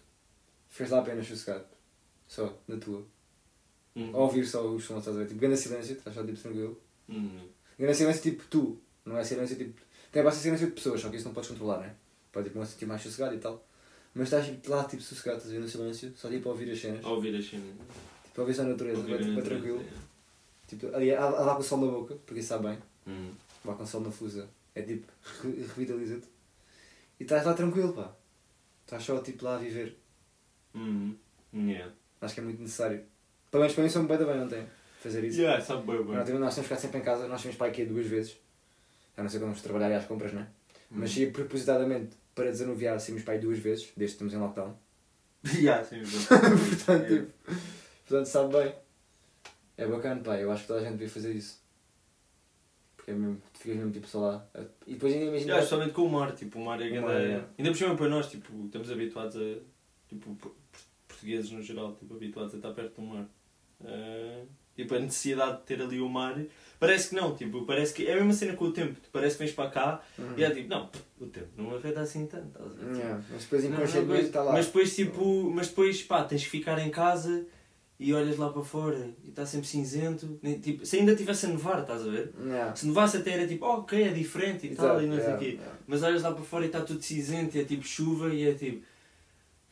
Ficas lá apenas sossegado. Só, na tua. Hum. A ouvir só os sons, estás a ver? Tipo, grande silêncio, estás só tipo tranquilo. Hum. Grande silêncio tipo tu, não é silêncio tipo. Tem bastante silêncio de pessoas, só que isso não podes controlar, né? Pode tipo, um sítio mais sossegado e tal. Mas estás tipo, lá tipo sossegado, estás a ver no silêncio, só tipo a ouvir as cenas. A ouvir a China. Tipo, a ouvir só a natureza, a bem natureza, tranquilo. é. Tipo, ali, a, a dar com o sol na boca, porque isso sabe bem. Hum. Vá com o sol na fusa. É tipo, re- revitaliza-te. E estás lá tranquilo, pá. Estás só tipo lá a viver. Hum. Yeah. Acho que é muito necessário. Pelo menos para mim sou-me bem da bem ontem. Fazer isso. Yeah, sabe bem, Nós, bem. nós temos ficado sempre em casa, nós temos para aqui duas vezes. A não ser quando vamos trabalhar e às compras, né? Mas Hum. se propositadamente para desanuviar saímos para aí duas vezes, desde que estamos em lockdown. Yeah, sim, portanto, Yeah. tipo, portanto, sabe bem. É bacana, pá. Eu acho que toda a gente devia fazer isso. Porque é mesmo, tu ficas mesmo tipo só lá. E depois ainda imagina. Yeah, especialmente com o mar, tipo, o mar é grande. é. Ainda por cima para nós, tipo, estamos habituados a. Tipo, por- portugueses no geral, tipo, habituados a estar perto do mar. Ah, tipo, a necessidade de ter ali o mar. Parece que não, tipo, parece que. É a mesma cena com o tempo. Parece que vens para cá Uhum. e é tipo, não, o tempo não afeta assim tanto. estás a ver? Tipo, Yeah, Mas depois inconscientemente está lá. Mas depois, tipo, mas depois, pá, tens que ficar em casa e olhas lá para fora e está sempre cinzento. Tipo, se ainda tivesse a nevar, estás a ver? Yeah. Se nevasse até era tipo, ok, é diferente e tal, Exato, e não sei o yeah, quê. yeah. Mas olhas lá para fora e está tudo cinzento e é tipo chuva e é tipo,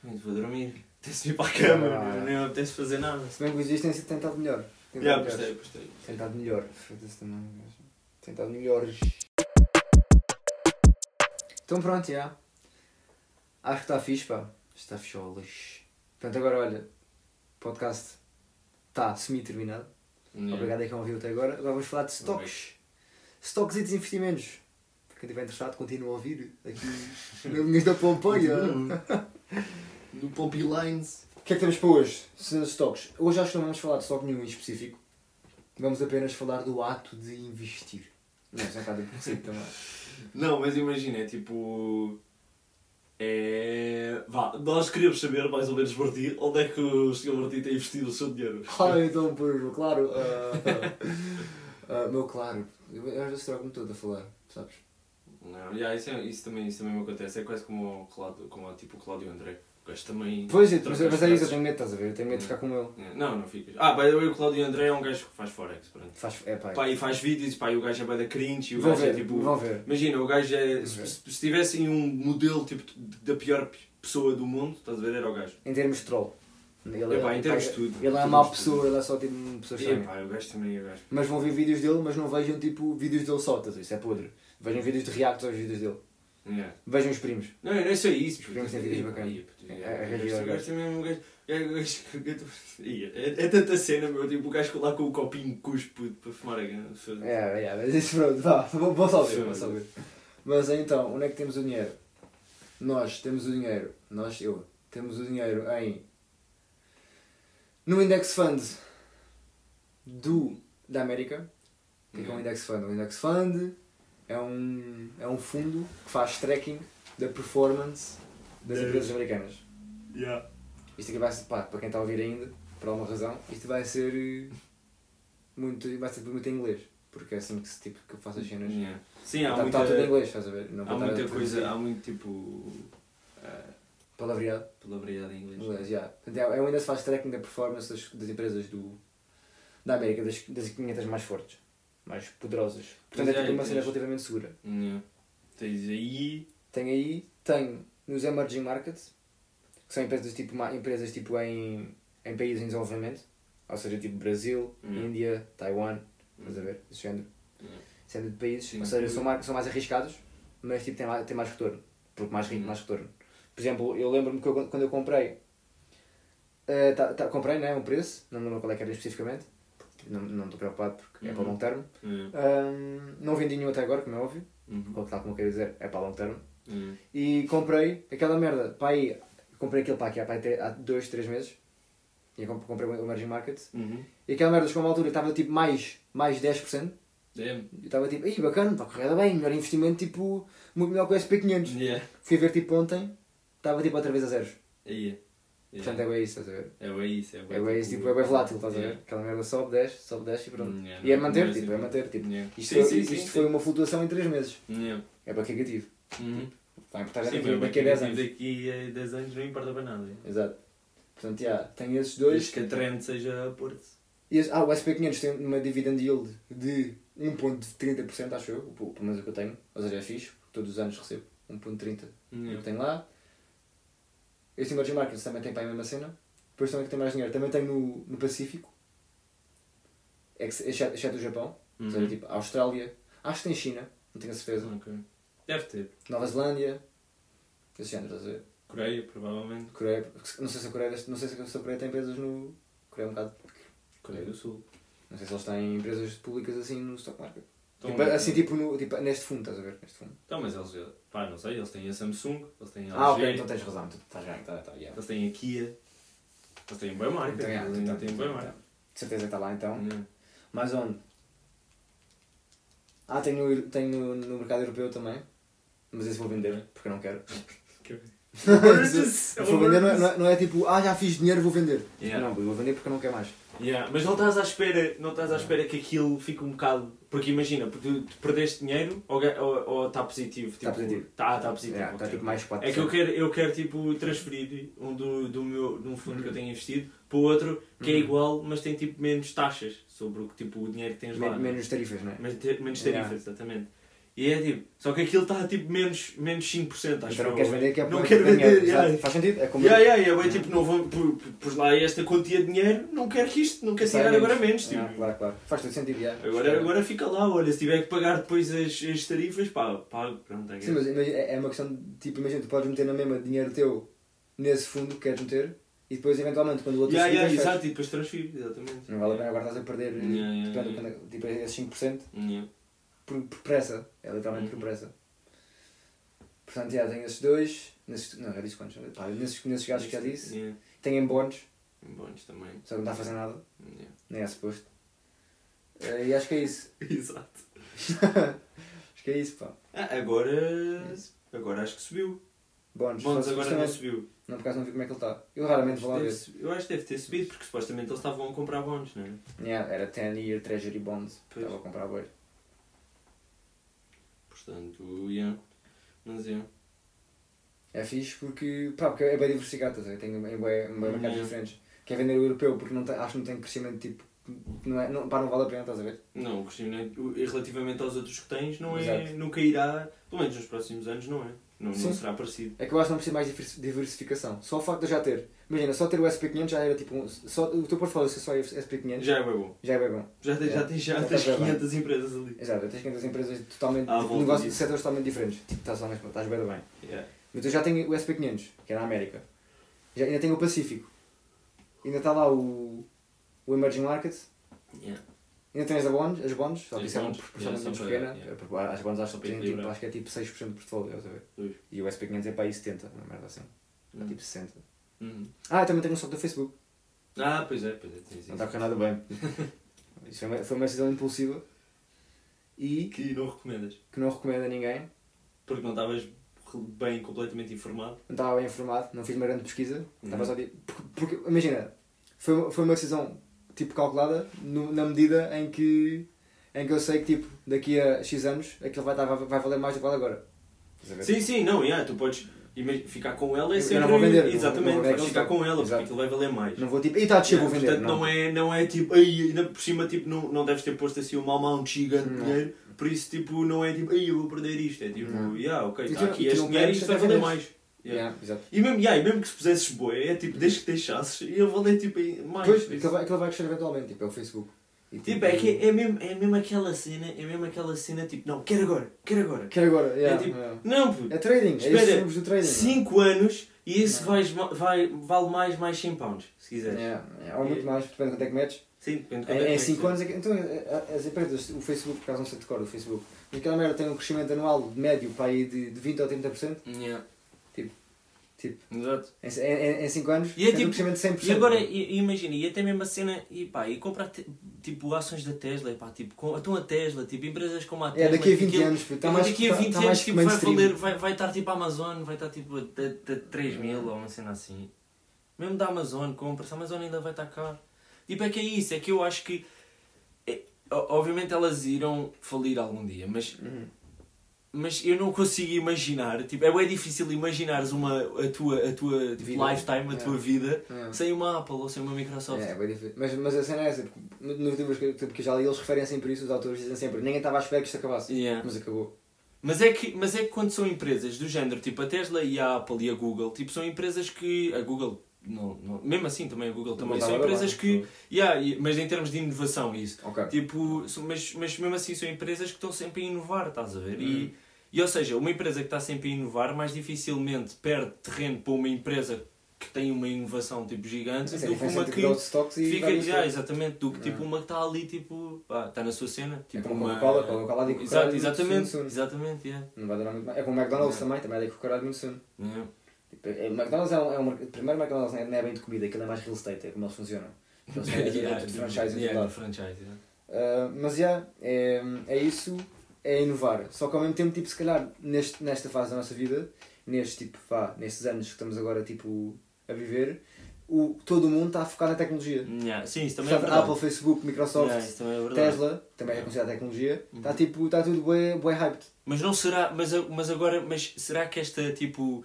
"Pronto, vou dormir, apetece ir para a cama, Ah. não, não apetece fazer nada. Se bem que os dias têm sido tentado melhor. Postei, postei. Tentado melhor. Foda-se também. Tentado melhores. Então pronto, já. Acho que está fixe, pá. Está ficholas. Portanto, agora olha, o podcast está semi-terminado. Yeah. Obrigado a quem ouviu até agora. Agora vamos falar de stocks. Stocks e desinvestimentos. Para quem estiver interessado, continua a ouvir aqui na Linhas da Pompeia. No Pompey Lines. O que é que temos para hoje? Stocks. Hoje acho que não vamos falar de stock nenhum em específico. Vamos apenas falar do ato de investir. Não, isso é um bocado também. Não, mas imagina, é tipo. É. Vá, nós queríamos saber, mais ou menos por ti, onde é que o Sr. Martim tem investido o seu dinheiro. Ah, então, por claro. ah, ah, meu claro. Eu às vezes troco-me todo a falar, sabes? Não, yeah, isso, é- isso, também, isso também me acontece. É quase como o Cláudio, como tipo, o Cláudio André. O gajo também. Pois é, mas, as mas é isso, eu tenho medo, estás a ver? Eu tenho medo de ficar como ele. Yeah, Não, não ficas. Ah, by the way, o Cláudio André é um gajo que faz Forex. Pronto. Faz, é pá. Pá, e faz vídeos, pá, e o gajo é bem da cringe e o Vão gajo é ver, tipo. vão ver. Imagina, o gajo é. Se, se tivessem um modelo tipo da pior pessoa do mundo, estás a ver? Era o gajo. Em termos de troll. Ele, Epá, em ele- termos de tudo. Ele é Em má pessoa, ele é só tipo uma pessoa gajo também é o gajo. Mas vão ver vídeos dele, mas não vejam tipo vídeos dele só, estás a ver? Isso é podre. Vejam vídeos de react aos vídeos dele. Yeah. Vejam os primos. Não, não é só isso. Os primos têm vídeos bacanas. É, é, é O gajo- é um gajo. é um tanta cena, meu. Tipo, o gajo lá com o copinho cuspo para fumar a gana. É, é, mas isso pronto, vá, vou, só ver, vou só ver. Mas então, onde é que temos o dinheiro? Nós temos o dinheiro, nós, eu, temos o dinheiro em. no Index Fund do, da América. O que é, um Index Fund? O Index Fund é um, é um fundo que faz tracking da performance das Das- empresas americanas. Yeah. Isto aqui vai ser, pá, para quem está a ouvir ainda, por alguma razão, isto vai ser eh, muito, vai ser muito em inglês. Porque é assim que, se, tipo, que eu faço as cenas. Yeah. Sim, há Está, muita, está tudo em inglês, estás a ver? Não há muita coisa, há muito tipo. ah, Palavreado. palavreado em inglês. Inglês, já. Portanto, é, é se faz tracking da performance das, das empresas do, da América, das, das 500 mais fortes, mais poderosas. Portanto, é é, tipo uma cena relativamente segura. Yeah. Tens aí. Tem aí, tem nos emerging markets, que são empresas tipo, empresas tipo em, em países em desenvolvimento, ou seja, tipo Brasil, Hum. Índia, Taiwan, estás a ver? Esse género. Yeah. Esse género de países, Sim, ou seja, são mais, são mais arriscados, mas tipo, têm, mais, têm mais retorno. Porque mais rico, mais retorno. Por exemplo, eu lembro-me que eu- quando eu comprei, eh, tá- tá- comprei né, um preço, não me lembro qual é que era especificamente, não estou preocupado porque é para Uhum. longo termo. Yeah. Ahm, não vendi nenhum até agora, como é óbvio, Uhum. tal como eu quero dizer, é para longo termo. Yeah. E comprei aquela merda, pá aí, comprei aquilo pá, aqui há, pá, aí há 2, 3 meses. E comprei o Emerging Market. Uhum. E aquela merda chegou a uma altura estava tipo mais, mais 10%. Damn. E estava tipo, aí bacana, está a correr bem, melhor investimento, tipo, muito melhor que o SP500. Yeah. Fui ver tipo ontem, estava tipo outra vez a zeros. Aí. Portanto é bem isso, estás a ver? É bem isso. É É bem isso, tipo, é bem volátil, estás a ver? Aquela merda sobe, desce, sobe, desce e pronto. Hum, yeah, E é manter, não tipo, é assim. manter, tipo. Yeah. Isto, Sim, foi, sim, isto sim. foi uma flutuação em 3 meses. Yeah. É para que negativo. Uhum. Vai importar Sim, daqui, mas daqui a 10 anos. Daqui a 10 anos não importa para nada. Exato. Portanto, já, tem esses Desde dois. que a trend seja a Porto. Esse- ah, o SP500 tem uma dividend yield de 1.30%, acho eu, o- pelo menos o que eu tenho. Ou seja, é fixe, todos os anos recebo 1.30%. É o que tenho lá. Este Emerging Markets também tem para a mesma cena. Depois também que tem mais dinheiro. Também tem no, no Pacífico. Ex- Exceto, exceto o Japão. Ou seja, Uhum. tipo, a Austrália. Acho que tem China, não tenho a certeza. Ok. Deve ter. Nova Zelândia. Esse género, estás a ver? Coreia, provavelmente. Coreia. Não sei se a Coreia, não sei se a Coreia tem empresas no. Coreia é um bocado. Coreia do Sul. Não sei se eles têm empresas públicas assim no stock market. Então, Tipo, assim, tipo, no, tipo, neste fundo, estás a ver? Neste fundo. Então, mas eles, pá, não sei, eles têm a Samsung, eles têm a Ah, LG, ok, então tens razão. Tu estás bem, tá, tá, yeah. eles têm a Kia, eles têm bem marca, Então, yeah, eles ainda têm então, bem marca. De certeza que está lá então. Yeah. Mais onde? Ah, tenho, no- tenho no, no mercado europeu também. Mas esse vou vender, porque eu não quero. Se for vender, não é, não, é, não é tipo, ah, já fiz dinheiro, vou vender. Yeah. Não, vou vender porque eu não quero mais. Yeah, Mas não estás à espera, não estás à espera que aquilo fique um bocado. Porque imagina, porque tu, tu perdeste dinheiro ou está positivo? Tá tipo, positivo. Tá, tá positivo. Yeah, Está ok. tipo mais 4%. É que eu quero, eu quero tipo, transferir um do, do meu, de um fundo que eu tenho investido para o outro que é Uhum. igual, mas tem tipo menos taxas sobre o, tipo, o dinheiro que tens lá. Men- menos tarifas, não é? Menos Yeah. tarifas, exatamente. E é tipo, só que aquilo está tipo menos, menos 5%, acho Então não queres vender que é Não quero vender, yeah. Faz sentido? É como. Yeah, yeah, yeah, bem, tipo, não vou, pu- pu- pus lá esta quantia de dinheiro, não quero que isto, não quero tirar agora menos. Tipo. Claro, claro. Faz todo sentido, yeah. Agora, agora fica lá, olha, se tiver que pagar depois as, as tarifas, pá, pago, pronto, é Sim, mas é é uma questão de tipo, imagina, tu podes meter na mesma dinheiro teu nesse fundo que queres meter e depois eventualmente quando o outro Yeah, yeah, exato, e depois transfiro, exatamente. Não vale a pena agora estás a perder Yeah, yeah, depende yeah. tipo, esses 5% Yeah. Por, por pressa. É literalmente por Uhum. pressa. Portanto, já tenho esses dois. Nesses, não, já disse quantos? Pá, nesses, nesses gajos que já disse. Yeah. Tenho em bónus, Em bónus também. só que não está a fazer nada. Yeah. Nem é suposto. Eh, e acho que é isso. Exato. acho que é isso, pá. Ah, agora, agora acho que subiu. Bónus. Bónus agora não subiu. Não, por acaso não vi como é que ele está. Eu raramente vou lá ver. eu acho que deve ter subido, porque supostamente eles estavam a comprar bónus, não é? Yeah, era 10 year treasury bonds. Pois. Estava a comprar boi. Portanto, yeah. Mas é. É fixe porque, pá, porque é bem diversificado, estás a ver? Tem em bem, em bem mercados Yeah. diferentes. Quer vender o europeu porque não tem, acho que não tem crescimento tipo. Não, é, não, pá, não vale a pena, estás a ver? Não, o crescimento, relativamente aos outros que tens, não é, Exato. nunca irá, pelo menos nos próximos anos, não é. Não, não Sim. será parecido. É que eu acho que não preciso mais diversi- diversificação. Só o facto de já ter. Imagina, só ter o SP500 já era tipo. Um, só, o teu portfólio ser só SP500 já, Já é bem bom. é bem bom. Já tens, já tens, já Já tens bem. 500 empresas ali. Exato, tens 500 empresas totalmente. À tipo, negócios de setores totalmente diferentes. Tipo, estás, lá mesmo, estás bem bem. Yeah. Mas eu já tenho o SP500, que é na América. Já, ainda tenho o Pacífico. Ainda está lá o, o Emerging Markets. Yeah. Ainda tens a bonds, as bonds, só que isso é uma só pequena. As bonds acho que, tipo, acho que é tipo 6% do portfólio, estás a ver? E o SP500 é para aí 70, uma merda assim. É Hum. tipo 60. Uhum. Ah, eu também tenho um stock do Facebook. Ah, pois é, pois é. Tens Não está a correr nada bem. Isso foi uma, foi uma decisão impulsiva e Que não recomendas. que não recomendo a ninguém. Porque não estavas bem completamente informado. Não estava bem informado, não fiz uma grande pesquisa. Estava Uhum. só tipo. Porque, porque, imagina, foi, foi uma decisão tipo calculada no- na medida em que, em que eu sei que tipo, daqui a X anos aquilo vai, estar, vai, vai valer mais do que vale agora. Sim, sim, não, yeah, tu podes ficar com ela é Eu sempre. não vou vender, não- Exatamente, não ficar com ela, porque aquilo vai valer mais. Não vou tipo, e está a descer, Yeah, vou vender. portanto, não. é, não é tipo, ai, ainda por cima, tipo, não, não deves ter posto assim uma amount gigante de Não. dinheiro, por isso, tipo, não é tipo, ai, eu vou perder isto. É tipo, Não. yeah, ok, está aqui este não dinheiro e isto vai valer mais. Yeah. Yeah. E, mesmo, yeah, e mesmo que se pusesses boé, é tipo, desde que deixasses, ia valer tipo mais. Pois, isso. aquilo vai, aquilo vai crescer eventualmente, tipo, é o Facebook. E, Tipo, é, que é, mesmo, é mesmo aquela cena, é mesmo aquela cena, tipo, não, quero agora, quero agora. Quero agora, yeah, tipo, yeah. Não, puto, É trading, é isso Espera, que chamamos do trading. 5 anos e Não. vais, vai, vale mais, mais 100 pounds, se quiseres. Yeah, yeah, ou muito mais, depende de quanto é que metes. Sim, depende de quanto é 5 é. anos, é que- então as empresas, o Facebook, por acaso não sei de cor, o Facebook, mas aquela merda tem um crescimento anual médio para aí de, de 20 ou 30%, Yeah. Tipo, Exato. em 5 anos, E é um tipo- crescimento de 100%. E agora, e imagina, e até mesmo a cena, e pá, e comprar te- tipo ações da Tesla, e pá, tipo, com, então a Tesla, tipo, empresas como a Tesla. É, daqui a 20 aquilo- anos, puto, está mais daqui a está- 20 está anos mais tipo, vai, valer, vai, vai estar tipo a Amazon, vai estar tipo a, a, a 3 mil ou uma cena assim. Mesmo da Amazon, compra-se, a Amazon ainda vai estar cá. Tipo, é que é isso, é que eu acho que. é, obviamente elas irão falir algum dia, mas, Uhum. Mas eu não consigo imaginar. Tipo, é bem difícil imaginares uma, a tua, a tua tipo, lifetime, a tua Yeah. vida, Yeah. sem uma Apple ou sem uma Microsoft. É, é bem difícil. Mas, mas a cena é essa, porque nos livros que, que eu já li, eles referem sempre isso, os autores dizem sempre, ninguém estava à espera que isto acabasse. Yeah. Mas acabou. Mas é, que, mas é que quando são empresas do género, tipo a Tesla e a Apple e a Google, tipo, são empresas que. A Google, não, não, mesmo assim também a Google também, são empresas bem. que. Yeah, mas em termos de inovação, isso. Ok. Tipo, mas, mas mesmo assim são empresas que estão sempre a inovar, estás a ver? Uhum. E, e ou seja, uma empresa que está sempre a inovar mais dificilmente perde terreno para uma empresa que tem uma inovação tipo gigante é do que uma que e fica. Yeah, stocks. exatamente, do que tipo Yeah. uma que está ali, tipo, pá, está na sua cena. É Tipo como uma. Coca-Cola, Coca-Cola que Exato, exatamente, soon, soon. exatamente, yeah. Não vai durar muito mais. É como o McDonald's Yeah. também, também é o caralho muito soon. Yeah. Tipo, é- o McDonald's é um, é um primeiro McDonald's não é, não é bem de comida, aquilo é mais real estate, é como eles funcionam. Eles têm Yeah, yeah, de e yeah, tudo lá. franchise, yeah. Uh, mas já, é, é isso, é inovar. Só que ao mesmo tempo, tipo, se calhar, neste, nesta fase da nossa vida, neste tipo, vá, nestes anos que estamos agora tipo, a viver, o, todo o mundo está a focar na tecnologia. Yeah, Sim, isso também é Portanto, verdade. Apple, Facebook, Microsoft, Yeah, também é. Tesla, também é considerada tecnologia, está Uhum. tipo, está tudo bué, bué hyped. Mas não será, mas, mas agora, mas será que esta tipo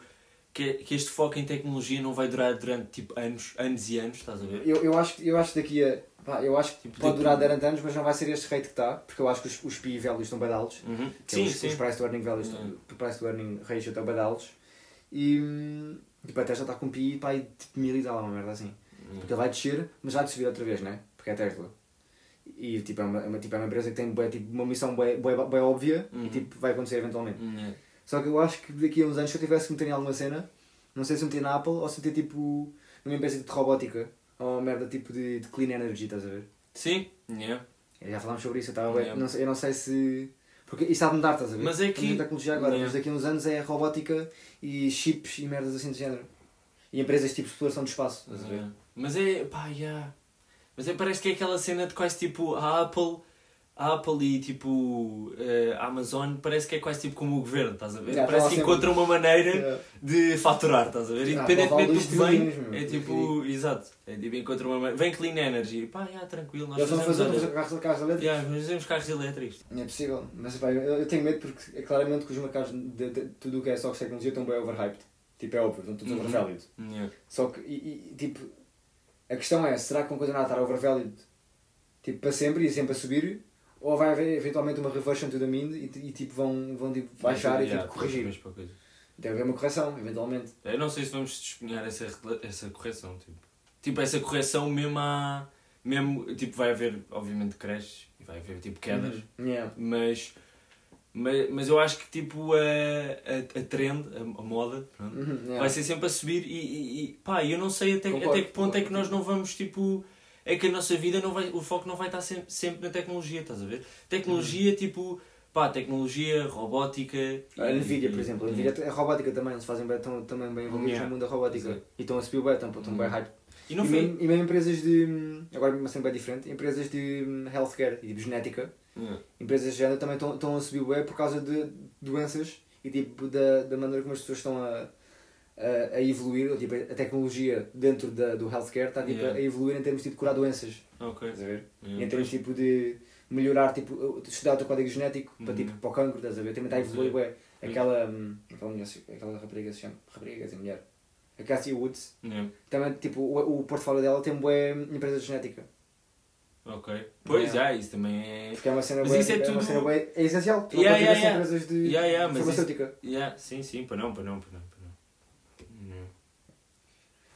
que, que este foco em tecnologia não vai durar durante tipo anos, anos e anos, estás a ver? Eu, eu, acho, eu acho que daqui a. pá, eu acho que Tipo, pode durar durante anos, mas não vai ser este rate que está, porque eu acho que os, os PI values estão bem altos. Uhum. é Sim, os, sim. os price to earning values, Yeah. o price to earning ratio estão bem altos. E hum, tipo, a Tesla está com um PI pá, aí, tipo mil e tal, uma merda assim. Uhum. Porque ele vai descer, mas vai subir outra vez, né? Porque é Tesla. E tipo, é uma, é uma, tipo, é uma empresa que tem tipo, uma missão bem, bem, óbvia Uhum. e tipo, vai acontecer eventualmente. Uhum. Só que eu acho que daqui a uns anos, se eu tivesse que meter em alguma cena, não sei se meter na Apple ou se meter tipo numa empresa de robótica ou uma merda tipo de, de clean energy, estás a ver? Sim, yeah. Já falámos sobre isso, eu, bué- Yeah. não sei, eu não sei se. Porque isso há de mudar, estás a ver? Mas é que- tecnologia agora, Yeah. mas daqui a uns anos é robótica e chips e merdas assim de género. E empresas tipo de exploração do espaço, estás a ver? Mas é, pá, yeah. Mas é, parece que é aquela cena de quase tipo a Apple, a Apple e tipo eh, a Amazon, parece que é quase tipo como o governo, estás a ver? Yeah, parece que encontra uma maneira Yeah. de faturar, estás a ver? Ah, Independentemente do que vem, meu. é tipo, exato, é tipo, encontra uma maneira, vem clean energy, pá, yeah, tranquilo, nós fazemos, fazer, olha, carros, carros elétricos. yeah, nós fazemos carros elétricos. É possível, mas pá, eu, eu tenho medo porque é claramente que os mercados de, de, tudo o que é só tecnologia estão bem overhyped. Tipo, é óbvio, estão todos Uhum. overvalued. Yeah. Só que, e, e, tipo, a questão é, será que vão continuar a estar overvalued tipo, para sempre e sempre a subir? Ou vai haver eventualmente uma reversion to the mean e, e tipo, vão, vão tipo, baixar e tipo, corrigir? coisa. Deve haver uma correção, eventualmente. Eu não sei se vamos despenhar essa, essa correção. Tipo. tipo, essa correção mesmo há. Mesmo, tipo, vai haver, obviamente, creches e vai haver tipo quedas, Uhum. Yeah. mas, mas, mas eu acho que tipo a, a, a trend, a, a moda, Uhum, yeah. vai ser sempre a subir e, e, e pá, eu não sei até, Concordo, até que ponto é que nós não vamos tipo. É que a nossa vida não vai. O foco não vai estar sempre, sempre na tecnologia, estás a ver? Tecnologia tipo. Pá, tecnologia, robótica. A e- Nvidia, e- por exemplo, a e- Nvidia é robótica também, eles fazem bem, estão também bem envolvidos Yeah. no mundo da robótica. Exato. E estão a subir bem, estão, estão bem Uhum. hype. E E, não foi. mesmo, e mesmo empresas de. Agora uma cena bem diferente, empresas de hum, healthcare e tipo genética, Yeah. empresas de género também estão, estão a subir bem por causa de doenças e tipo da, da maneira como as pessoas estão a, a, a evoluir, tipo, a tecnologia dentro da, do healthcare está tipo, Yeah. a evoluir em termos tipo, de curar doenças. Ok. Estás a ver? Yeah. Em termos tipo de melhorar, tipo, estudar o teu código genético para, Uhum. tipo, para o cancro, estás a ver? Também está a evoluir, ué. Aquela, hum, aquela, mulher, aquela rapariga se chama, rapariga, dizer, mulher, a Cassie Woods, Yeah. também, tipo, o, o portfólio dela tem bué empresa de genética. Ok. Pois, já, isso também é. Porque é uma cena Mas bué, isso é é, uma tudo- cena bué, é essencial. Tu Yeah, yeah, yeah. empresas de Yeah, yeah, farmacêutica. Yeah, sim, sim, para para não, para não. Para não.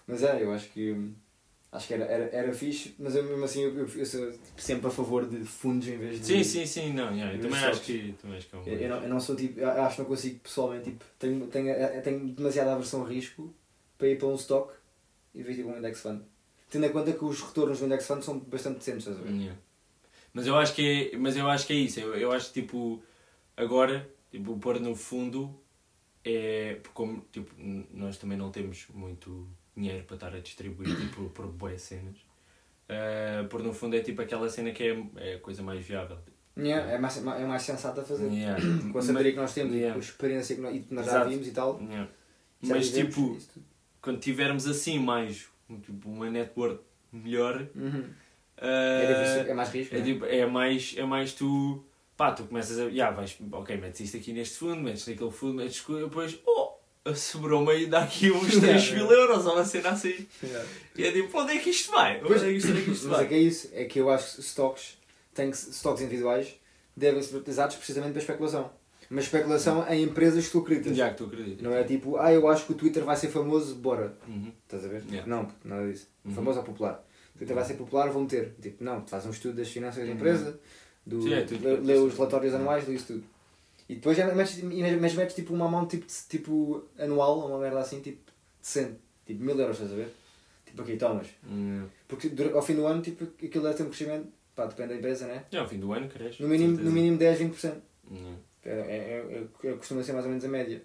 Mas é, eu acho que acho que era, era, era fixe, mas eu mesmo assim eu, eu, eu sou sempre a favor de fundos em vez de. Sim, sim, sim, não, yeah, eu também acho que, também acho que é um Eu, eu não, eu não sou tipo, acho que não consigo pessoalmente, tipo, tenho, tenho, eu tenho demasiada aversão a risco para ir para um stock e ver tipo um index fund. Tendo em conta que os retornos do index fund são bastante decentes, estás a ver? Yeah. Mas eu acho que é, mas eu acho que é isso. Eu, eu acho que tipo agora, tipo, pôr no fundo é porque como tipo, nós também não temos muito dinheiro para estar a distribuir tipo, por boas cenas. Uh, pôr no fundo é tipo aquela cena que é, é a coisa mais viável. Yeah, é, mais, é mais sensato a fazer. Yeah. Com a sabedoria que nós temos Yeah. e com a experiência que nós, e nós já vimos e tal. Yeah. já Mas tipo, quando tivermos assim mais tipo, uma network melhor, Uhum. uh, É, diversi- é mais risco. É, né? tipo, é, mais, é mais tu. Pá, tu começas a. Yeah, vais, ok, metes isto aqui neste fundo, metes naquele fundo, metes. Depois, oh, sobrou-me aí daqui uns 3 mil euros ou uma cena assim. Yeah. E é tipo, onde é que isto vai? Onde Pois, é que isto, onde é que isto Mas é vai? que é isso, é que eu acho que stocks, tem que, stocks individuais devem ser utilizados precisamente para especulação. Mas especulação em empresas que tu acreditas. Já que tu acreditas. Não é tipo, ah, eu acho que o Twitter vai ser famoso, bora. Uhum. Estás a ver? Yeah. Não, nada disso. Uhum. Famoso ou popular. O Twitter vai ser popular, vão ter. Tipo, não, tu fazes um estudo das finanças da Uhum. empresa, do, Sim, é lê, lê os relatórios anuais, lê isso tudo. E depois já metes, mas metes tipo uma mão tipo, de- tipo anual, uma merda assim, tipo decente. Tipo mil euros, estás a ver? Tipo aqui, tomas. Hum. Porque ao fim do ano, tipo, aquilo deve ter um crescimento, pá, depende da empresa, né? Já ao fim do ano, cresce. No mínimo, no mínimo 10, 20%. Hum. É, é, é, é, costuma ser mais ou menos a média.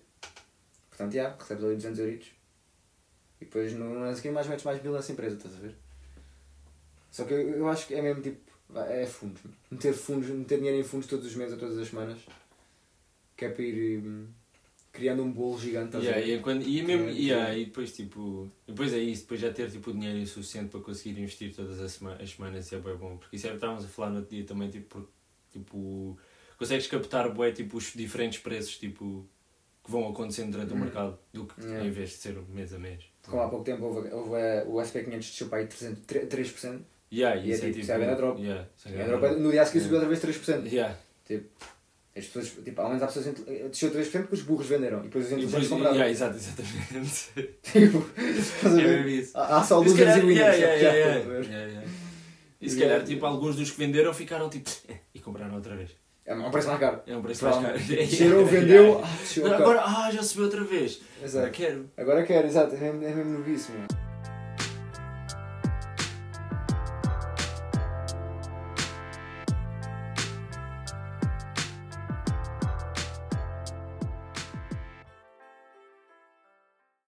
Portanto, já, recebes ali 200 euritos. E depois no ano a seguir mais metes mais mil nessa empresa, estás a ver? Só que eu, eu acho que é mesmo tipo, vá, é fundos. Meter fundos, meter dinheiro em fundos todos os meses ou todas as semanas. Que é para ir hum, criando um bolo gigante, Yeah, a e, é quando, e, é mesmo, Que- yeah, e depois tipo. Depois é isso, depois já ter tipo, dinheiro suficiente para conseguir investir todas as, sema as semanas é bem bom. Porque isso é o que estávamos a falar no outro dia também, tipo, porque, tipo consegues captar bué, tipo, os diferentes preços tipo, que vão acontecendo durante o Hum. mercado do que Yeah. em vez de ser mês a mês. Como há pouco tempo houve, houve eh, o SP500 desceu para aí 300, 3%. Yeah, E é isso tipo, isso é grande drop. Yeah, é grande agora, drop. no dia a seguir subiu Yeah. outra vez 3%. Yeah. As pessoas, tipo, ao menos há pessoas que desceu 3% porque os burros venderam. E depois os inteligentes compraram. yeah, exato, exatamente. Tipo, estás a É ver? isso. Há há só calhar, e winners. yeah, yeah, yeah. E se calhar, tipo, alguns dos que venderam ficaram tipo. e compraram outra vez. É um preço mais caro. É um preço mais caro. Provavelmente. Desceram, vendeu, ah, Agora, agora, ah, já subiu outra vez. Agora Exato. quero. Agora quero, exato. É mesmo, é mesmo novíssimo.